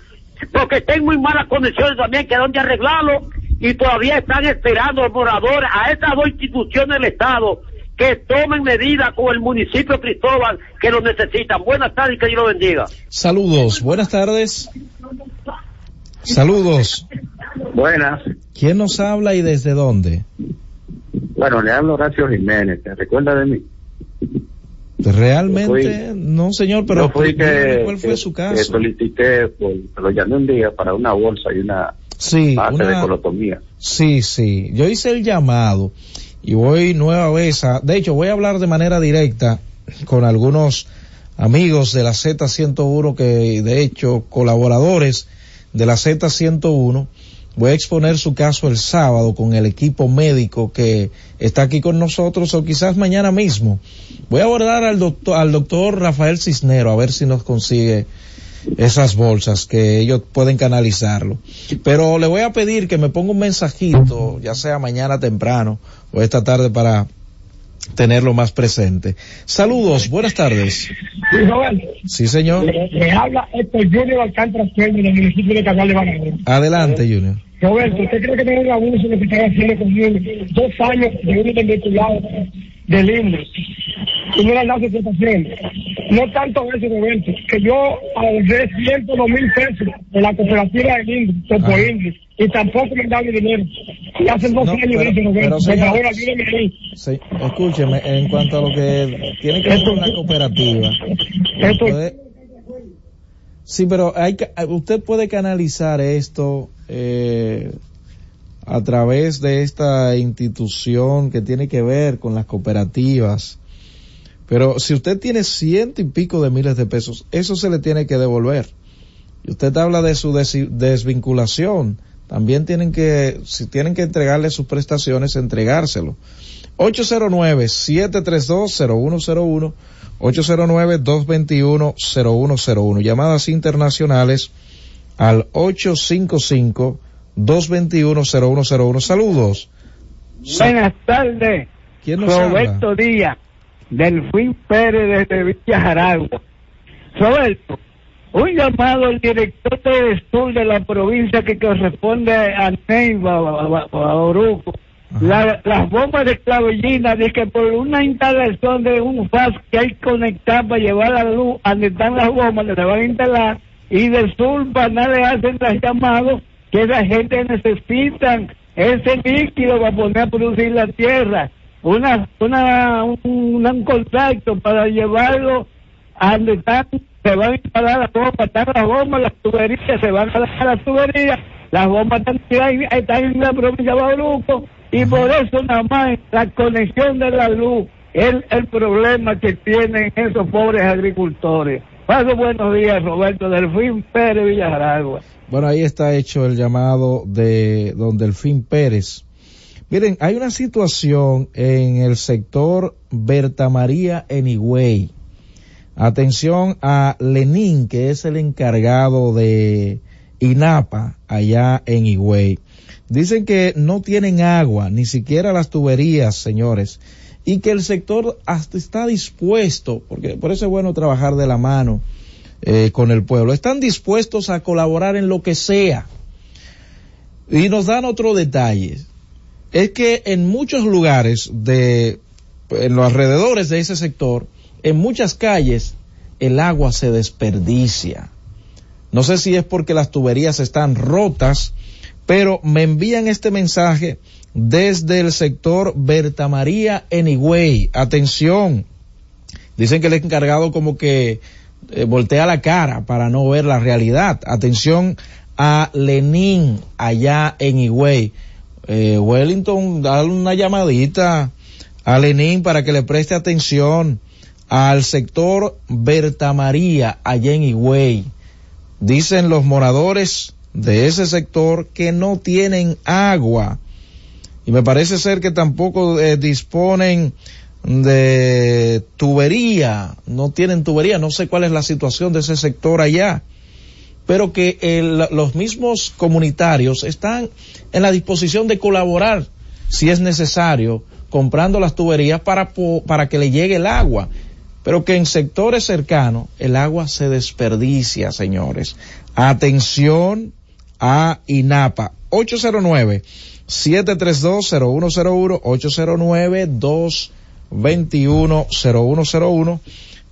porque está en muy malas condiciones también, quedaron de arreglarlo y todavía están esperando los moradores a estas dos instituciones del Estado que tomen medidas con el municipio Cristóbal que lo necesitan. Buenas tardes y que Dios lo bendiga. Saludos. Buenas tardes. Saludos. Buenas. ¿Quién nos habla y desde dónde? Bueno, le hablo Horacio Jiménez. ¿Te recuerda de mí? Realmente, no señor, pero fui que, ¿cuál fue que- su que caso? solicité, por, lo llamé un día para una bolsa y una Sí, base de colotomía. sí, sí. Yo hice el llamado y voy nueva vez a, de hecho voy a hablar de manera directa con algunos amigos de la Z101 que de hecho colaboradores de la Z101 voy a exponer su caso el sábado con el equipo médico que está aquí con nosotros o quizás mañana mismo. Voy a abordar al doctor, al doctor Rafael Cisnero a ver si nos consigue esas bolsas que ellos pueden canalizarlo. Pero le voy a pedir que me ponga un mensajito, ya sea mañana temprano o esta tarde para tenerlo más presente. Saludos, buenas tardes. Sí, Roberto. Sí, señor. Le, le habla Héctor Junior Alcántara Sueño del municipio de Canal de Banameros. Adelante, Junior. Roberto, ¿usted cree que tengo un abuso que están haciendo conmigo? Dos años de un desvinculado del INDE y no le han dado aceptación. No tanto eso, Roberto, que yo ahorré 102 mil pesos en la cooperativa del INDE, Topo INDE, y tampoco me han dado mi dinero. Y hace dos No, años pero- de Roberto. pero, señor- favor, ayúdeme ahí. Sí, escúcheme, en cuanto a lo que tiene que ver con la cooperativa. puede- sí, pero hay que, usted puede canalizar esto eh, a través de esta institución que tiene que ver con las cooperativas. Pero si usted tiene ciento y pico de miles de pesos, eso se le tiene que devolver. Y usted habla de su desvinculación. También tienen que, si tienen que entregarle sus prestaciones, entregárselo. 809-732-0101, 809-221-0101. Llamadas internacionales al 855-221-0101. Saludos. Buenas tardes. ¿Quién nos Roberto Díaz, Delfín Pérez desde Villa Jaragua. Roberto, un llamado al director del sur de la provincia que corresponde a Neiva, a, Oruco. La- las bombas de clavellina, de que por una instalación de un FAS que hay que conectar para llevar la luz, a donde están las bombas, se van a instalar, y del sur para nada le hacen las llamados que la gente necesitan ese líquido para poner a producir la tierra, una, una, un, un contacto para llevarlo a donde están, se van a instalar las bombas, están las bombas, las tuberías, se van a dar las tuberías, las bombas están en la provincia de Bauruco, y por eso nada más la conexión de la luz es el problema que tienen esos pobres agricultores. Paso buenos días, Roberto Delfín Pérez Villaragua. Bueno, ahí está hecho el llamado de don Delfín Pérez. Miren, hay una situación en el sector Berta María en Higüey. Atención a Lenín, que es el encargado de INAPA allá en Higüey. Dicen que no tienen agua, ni siquiera las tuberías, señores. y que el sector hasta está dispuesto, porque por eso es bueno trabajar de la mano eh, con el pueblo, están dispuestos a colaborar en lo que sea. Y nos dan otro detalle, es que en muchos lugares de, en los alrededores de ese sector, en muchas calles, el agua se desperdicia. No sé si es porque las tuberías están rotas, pero me envían este mensaje desde el sector Berta María. Atención. Dicen que el encargado como que eh, voltea la cara para no ver la realidad. Atención a Lenín allá en Higüey. Eh, Wellington, dale una llamadita a Lenín para que le preste atención al sector Berta María allá en Higüey. Dicen los moradores de ese sector que no tienen agua y me parece ser que tampoco eh, disponen de tubería, no tienen tubería, no sé cuál es la situación de ese sector allá, pero que el, los mismos comunitarios están en la disposición de colaborar si es necesario comprando las tuberías para, para que le llegue el agua, pero que en sectores cercanos el agua se desperdicia, señores. Atención a INAPA, 809 732-0101, 809-221-0101.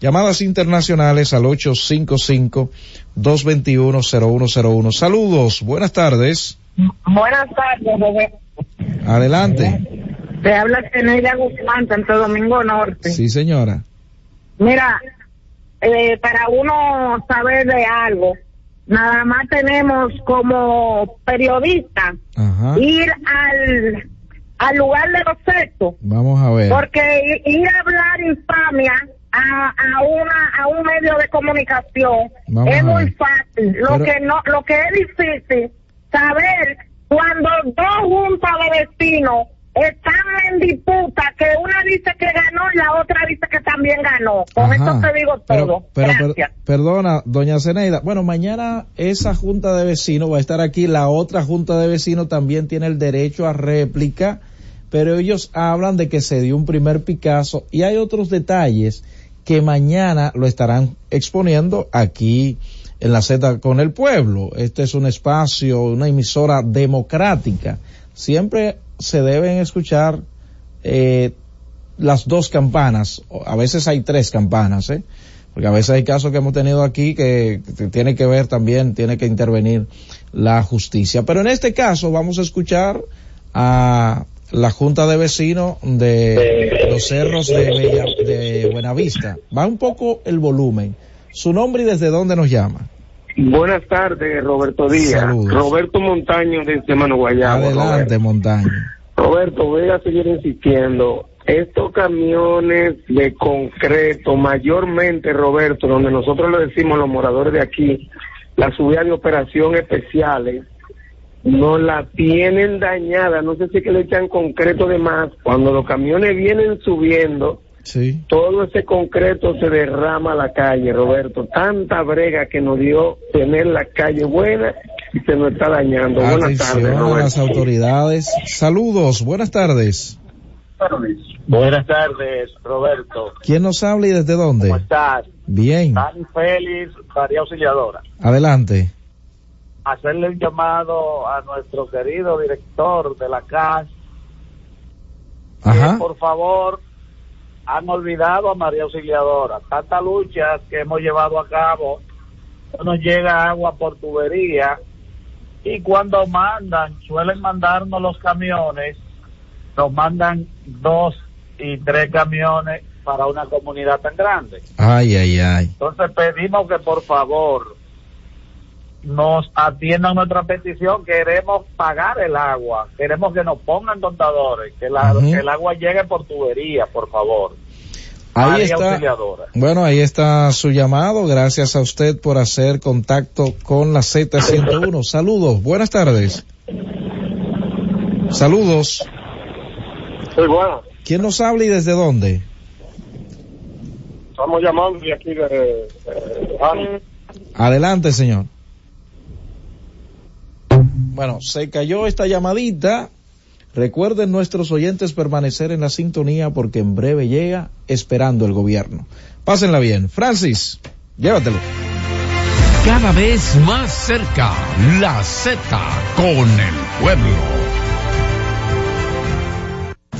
Llamadas internacionales al 855-221-0101. Saludos, buenas tardes. Buenas tardes, Roberto. Adelante. Te habla Tenelia Guzmán, Santo Domingo Norte. Sí, señora. Mira, eh, para uno saber de algo, nada más tenemos como periodista ir al, al lugar de los hechos. Vamos a ver. Porque ir a hablar infamia a, a una a un medio de comunicación es muy fácil. Lo que no lo que es difícil saber cuando dos juntas de vecinos están en disputa que una dice que ganó y la otra dice que también ganó. Con esto te digo todo. Pero, perdona, doña Zeneida. Bueno, mañana esa junta de vecinos va a estar aquí. La otra junta de vecinos también tiene el derecho a réplica, pero ellos hablan de que se dio un primer Picasso y hay otros detalles que mañana lo estarán exponiendo aquí en la Z con el pueblo. Este es un espacio, una emisora democrática. Siempre se deben escuchar eh, las dos campanas, a veces hay tres campanas, ¿eh? porque a veces hay casos que hemos tenido aquí que, tiene que ver también, tiene que intervenir la justicia. Pero en este caso vamos a escuchar a la Junta de Vecinos de los Cerros de, de Buenavista. Va un poco el volumen. Su nombre y desde dónde nos llama. Buenas tardes, Roberto Díaz. Roberto Montaño desde Mano Guayabo. Adelante, Montaño. Roberto, voy a seguir insistiendo. Estos camiones de concreto, mayormente, Roberto, donde nosotros le decimos los moradores de aquí, la subida de operación especiales, no la tienen dañada. No sé si que le echan concreto de más. Cuando los camiones vienen subiendo, Sí. Todo ese concreto se derrama a la calle, Roberto. Tanta brega que nos dio tener la calle buena y se nos está dañando. buenas tardes, a las autoridades. Saludos, buenas tardes. Buenas tardes, Roberto. ¿Quién nos habla y desde dónde? ¿Cómo estás? Bien. Dani Félix, María Auxiliadora. Adelante. Hacerle un llamado a nuestro querido director de la CAS. Ajá. Que por favor han olvidado a María Auxiliadora. Tantas luchas que hemos llevado a cabo, no nos llega agua por tubería y cuando mandan, suelen mandarnos los camiones, nos mandan dos y tres camiones para una comunidad tan grande. Ay, ay, ay. Entonces pedimos que por favor nos atiendan nuestra petición, queremos pagar el agua, queremos que nos pongan contadores, que, la, Ujú. que el agua llegue por tubería, por favor. Ahí María está. Auxiliadora. Bueno, ahí está su llamado. Gracias a usted por hacer contacto con la Z101. Saludos, buenas tardes. Saludos. Sí, bueno, ¿Quién nos habla y desde dónde? estamos llamando de aquí de, de- de- Adelante, señor. Bueno, se cayó esta llamadita. Recuerden nuestros oyentes permanecer en la sintonía porque en breve llega esperando el gobierno. Pásenla bien. Francis, llévatelo. Cada vez más cerca, la Z con el pueblo.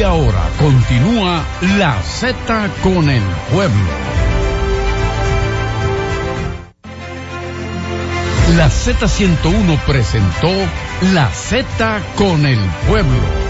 Y ahora continúa la Z con el pueblo. La Z101 presentó La Z con el pueblo.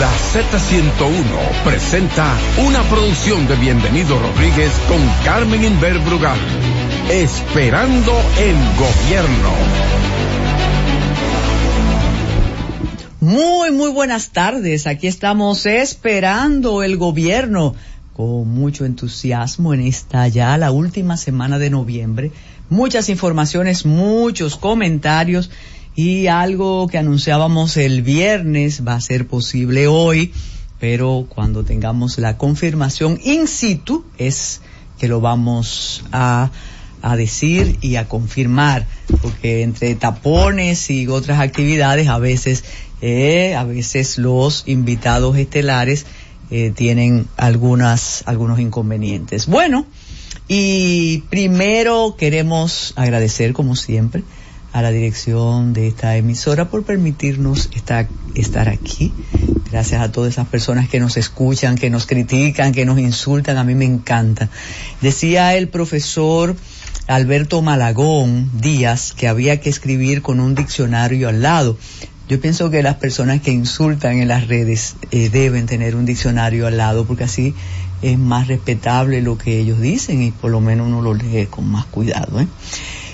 La Z101 presenta una producción de Bienvenido Rodríguez con Carmen Inver Brugal. Esperando el gobierno. Muy, muy buenas tardes. Aquí estamos esperando el gobierno con mucho entusiasmo en esta ya la última semana de noviembre. Muchas informaciones, muchos comentarios y algo que anunciábamos el viernes va a ser posible hoy, pero cuando tengamos la confirmación in situ es que lo vamos a, a decir y a confirmar, porque entre tapones y otras actividades a veces, eh, a veces los invitados estelares eh, tienen algunas, algunos inconvenientes. Bueno, y primero queremos agradecer como siempre a la dirección de esta emisora por permitirnos estar, estar aquí. Gracias a todas esas personas que nos escuchan, que nos critican, que nos insultan, a mí me encanta. Decía el profesor Alberto Malagón Díaz que había que escribir con un diccionario al lado. Yo pienso que las personas que insultan en las redes eh, deben tener un diccionario al lado porque así es más respetable lo que ellos dicen y por lo menos uno lo lee con más cuidado. ¿eh?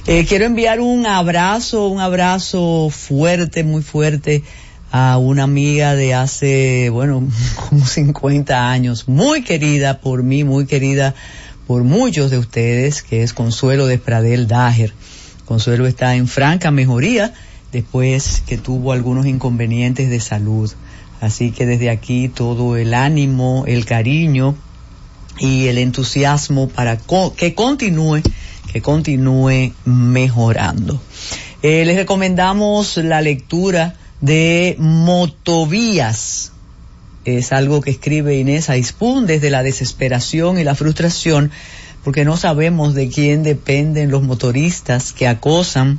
Eh, quiero enviar un abrazo, un abrazo fuerte, muy fuerte a una amiga de hace, bueno, como 50 años, muy querida por mí, muy querida por muchos de ustedes, que es Consuelo de Pradel Dager. Consuelo está en franca mejoría después que tuvo algunos inconvenientes de salud. Así que desde aquí todo el ánimo, el cariño y el entusiasmo para que continúe continúe mejorando. Eh, les recomendamos la lectura de Motovías, Es algo que escribe Inés Aispun desde la desesperación y la frustración, porque no sabemos de quién dependen los motoristas que acosan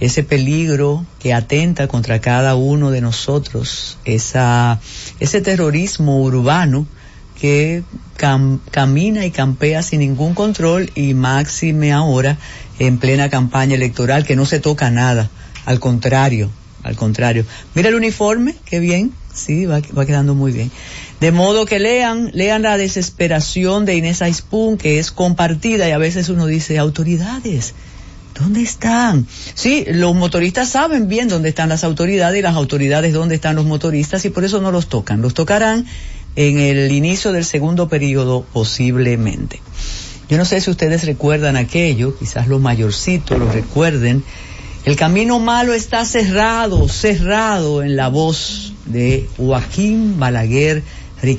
ese peligro que atenta contra cada uno de nosotros, esa, ese terrorismo urbano que camina y campea sin ningún control y máxime ahora en plena campaña electoral que no se toca nada, al contrario, al contrario. Mira el uniforme, qué bien, sí, va, quedando muy bien. De modo que lean, lean la desesperación de Inés Aispun, que es compartida y a veces uno dice, autoridades, ¿Dónde están? Sí, los motoristas saben bien dónde están las autoridades y las autoridades dónde están los motoristas y por eso no los tocan. Los tocarán en el inicio del segundo periodo posiblemente. Yo no sé si ustedes recuerdan aquello, quizás los mayorcitos lo recuerden. El camino malo está cerrado, cerrado en la voz de Joaquín Balaguer,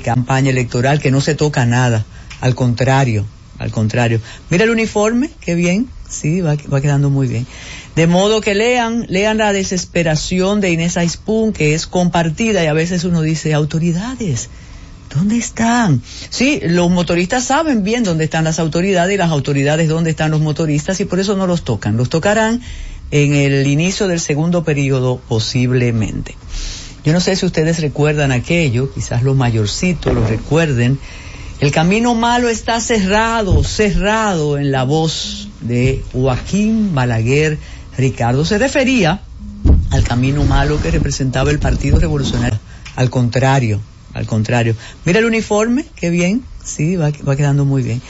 campaña electoral, que no se toca nada. Al contrario, al contrario. Mira el uniforme, qué bien, sí, va, va quedando muy bien. De modo que lean, lean la desesperación de Inés Aispun, que es compartida y a veces uno dice, autoridades, ¿Dónde están? Sí, los motoristas saben bien dónde están las autoridades y las autoridades dónde están los motoristas y por eso no los tocan. Los tocarán en el inicio del segundo periodo posiblemente. Yo no sé si ustedes recuerdan aquello, quizás los mayorcitos lo recuerden. El camino malo está cerrado, cerrado en la voz de Joaquín Balaguer Ricardo. Se refería al camino malo que representaba el Partido Revolucionario. Al contrario, al contrario. Mira el uniforme, qué bien, sí, va, va quedando muy bien.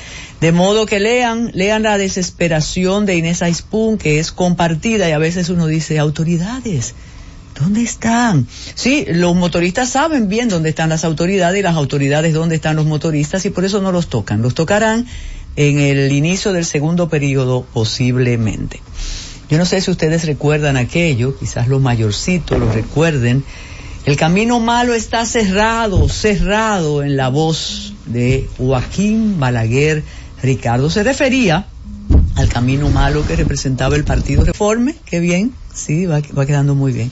De modo que lean, lean la desesperación de Inés Aispun, que es compartida y a veces uno dice, autoridades, ¿dónde están? Sí, los motoristas saben bien dónde están las autoridades y las autoridades dónde están los motoristas y por eso no los tocan. Los tocarán en el inicio del segundo periodo posiblemente. Yo no sé si ustedes recuerdan aquello, quizás los mayorcitos lo recuerden, el camino malo está cerrado, cerrado en la voz de Joaquín Balaguer Ricardo. Se refería al camino malo que representaba el Partido Reforme, qué bien, sí, va, quedando muy bien.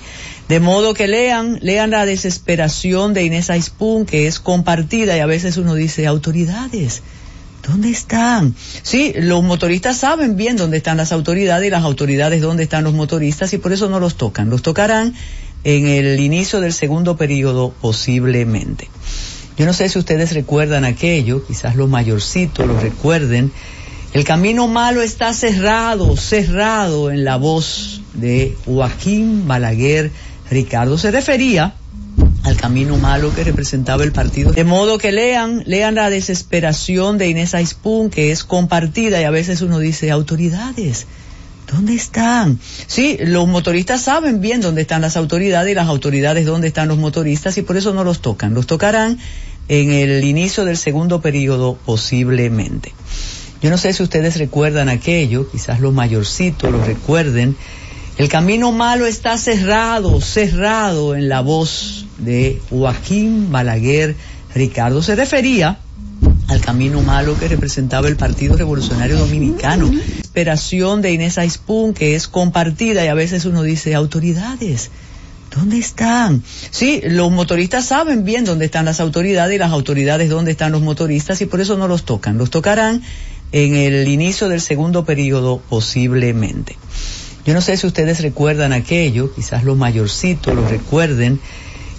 De modo que lean, lean la desesperación de Inés Aispun, que es compartida y a veces uno dice, autoridades, ¿dónde están? Sí, los motoristas saben bien dónde están las autoridades y las autoridades dónde están los motoristas y por eso no los tocan. Los tocarán en el inicio del segundo periodo posiblemente. Yo no sé si ustedes recuerdan aquello, quizás los mayorcitos lo recuerden. El camino malo está cerrado, cerrado en la voz de Joaquín Balaguer Ricardo. Se refería al camino malo que representaba el partido. De modo que lean, lean la desesperación de Inés Aispun, que es compartida y a veces uno dice, autoridades, ¿Dónde están? Sí, los motoristas saben bien dónde están las autoridades y las autoridades dónde están los motoristas y por eso no los tocan. Los tocarán en el inicio del segundo periodo posiblemente. Yo no sé si ustedes recuerdan aquello, quizás los mayorcitos lo recuerden. El camino malo está cerrado, cerrado en la voz de Joaquín Balaguer Ricardo. Se refería al camino malo que representaba el Partido Revolucionario Dominicano. Esperación de Inés Aispun, que es compartida y a veces uno dice, autoridades, ¿dónde están? Sí, los motoristas saben bien dónde están las autoridades y las autoridades dónde están los motoristas y por eso no los tocan. Los tocarán en el inicio del segundo periodo posiblemente. Yo no sé si ustedes recuerdan aquello, quizás los mayorcitos lo recuerden.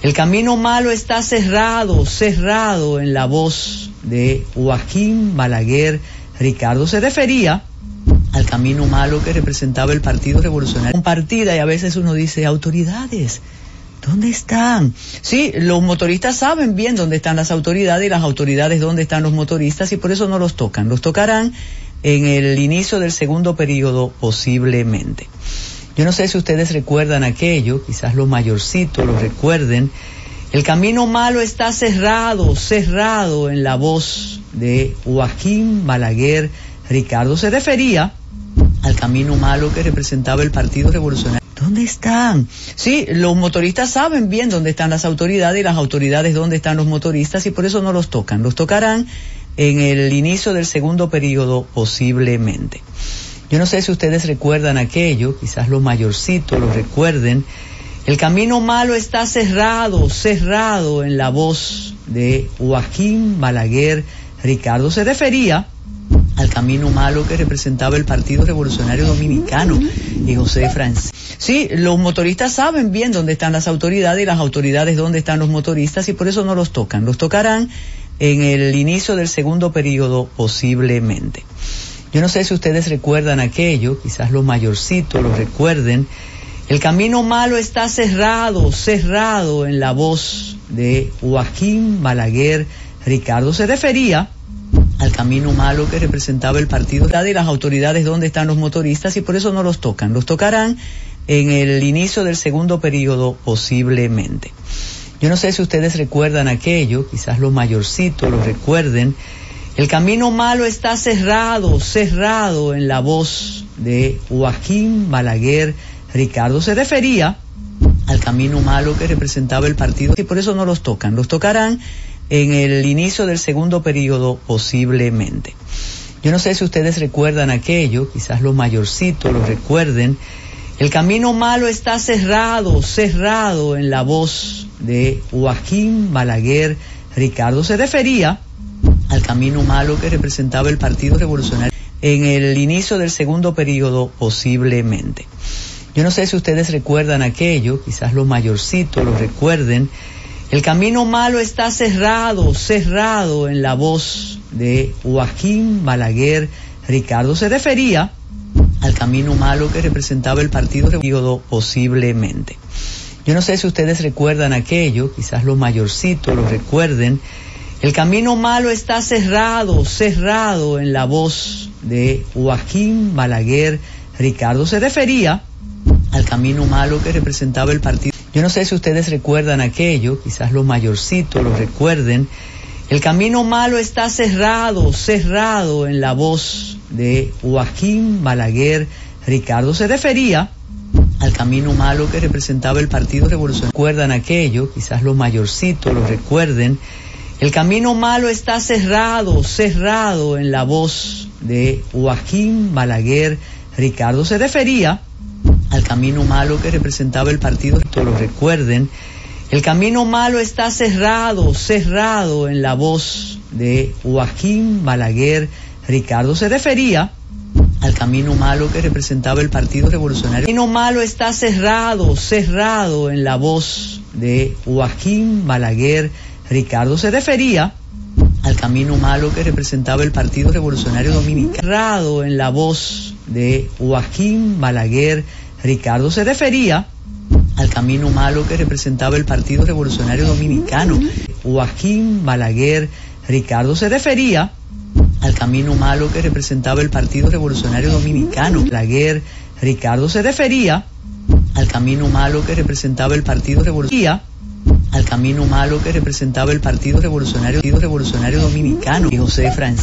El camino malo está cerrado, cerrado en la voz de Joaquín Balaguer Ricardo. Se refería al camino malo que representaba el Partido Revolucionario. Compartida y a veces uno dice, autoridades, ¿dónde están? Sí, los motoristas saben bien dónde están las autoridades y las autoridades dónde están los motoristas y por eso no los tocan. Los tocarán en el inicio del segundo periodo posiblemente. Yo no sé si ustedes recuerdan aquello, quizás los mayorcitos lo recuerden. El camino malo está cerrado, cerrado en la voz de Joaquín Balaguer Ricardo. Se refería al camino malo que representaba el Partido Revolucionario. ¿Dónde están? Sí, los motoristas saben bien dónde están las autoridades y las autoridades dónde están los motoristas y por eso no los tocan. Los tocarán en el inicio del segundo periodo posiblemente. Yo no sé si ustedes recuerdan aquello, quizás los mayorcitos lo recuerden. El camino malo está cerrado, cerrado en la voz de Joaquín Balaguer Ricardo se refería al camino malo que representaba el Partido Revolucionario Dominicano y José Francisco. Sí, los motoristas saben bien dónde están las autoridades y las autoridades dónde están los motoristas y por eso no los tocan. Los tocarán en el inicio del segundo periodo posiblemente. Yo no sé si ustedes recuerdan aquello, quizás los mayorcitos lo recuerden. El camino malo está cerrado, cerrado en la voz de Joaquín Balaguer Ricardo. Se refería al camino malo que representaba el partido y las autoridades dónde están los motoristas y por eso no los tocan. Los tocarán en el inicio del segundo periodo posiblemente. Yo no sé si ustedes recuerdan aquello, quizás los mayorcitos lo recuerden. El camino malo está cerrado, cerrado en la voz de Joaquín Balaguer Ricardo. Se refería al camino malo que representaba el partido y por eso no los tocan. Los tocarán en el inicio del segundo periodo posiblemente. Yo no sé si ustedes recuerdan aquello, quizás los mayorcitos lo recuerden. El camino malo está cerrado, cerrado en la voz de Joaquín Balaguer Ricardo. Se refería al camino malo que representaba el Partido Revolucionario en el inicio del segundo periodo posiblemente. Yo no sé si ustedes recuerdan aquello, quizás los mayorcitos lo recuerden. El camino malo está cerrado, cerrado en la voz de Joaquín Balaguer Ricardo. Se refería al camino malo que representaba el partido periodo posiblemente. Yo no sé si ustedes recuerdan aquello, quizás los mayorcitos lo recuerden. El camino malo está cerrado, cerrado en la voz de Joaquín Balaguer Ricardo. Se refería al camino malo que representaba el partido. Yo no sé si ustedes recuerdan aquello, quizás los mayorcitos lo recuerden. El camino malo está cerrado, cerrado en la voz de Joaquín Balaguer Ricardo. Se refería al camino malo que representaba el Partido Revolucionario. ¿Recuerdan aquello? Quizás los mayorcitos lo recuerden. El camino malo está cerrado, cerrado en la voz de Joaquín Balaguer Ricardo. Se refería camino malo que representaba el Partido Lo recuerden. El camino malo está cerrado, cerrado en la voz de Joaquín Balaguer Ricardo. Se refería al camino malo que representaba el Partido Revolucionario. El camino malo está cerrado, cerrado en la voz de Joaquín Balaguer Ricardo. Se refería al camino malo que representaba el Partido Revolucionario Dominicano. Cerrado en la voz de Joaquín Balaguer Ricardo. Se refería al camino malo que representaba el Partido Revolucionario Dominicano. Joaquín Balaguer Ricardo se refería al camino malo que representaba el Partido Revolucionario Dominicano. Balaguer Ricardo se refería al camino malo que representaba el Partido Revolucionario al camino malo que representaba el Partido Revolucionario, Partido Revolucionario Dominicano y José Francisco.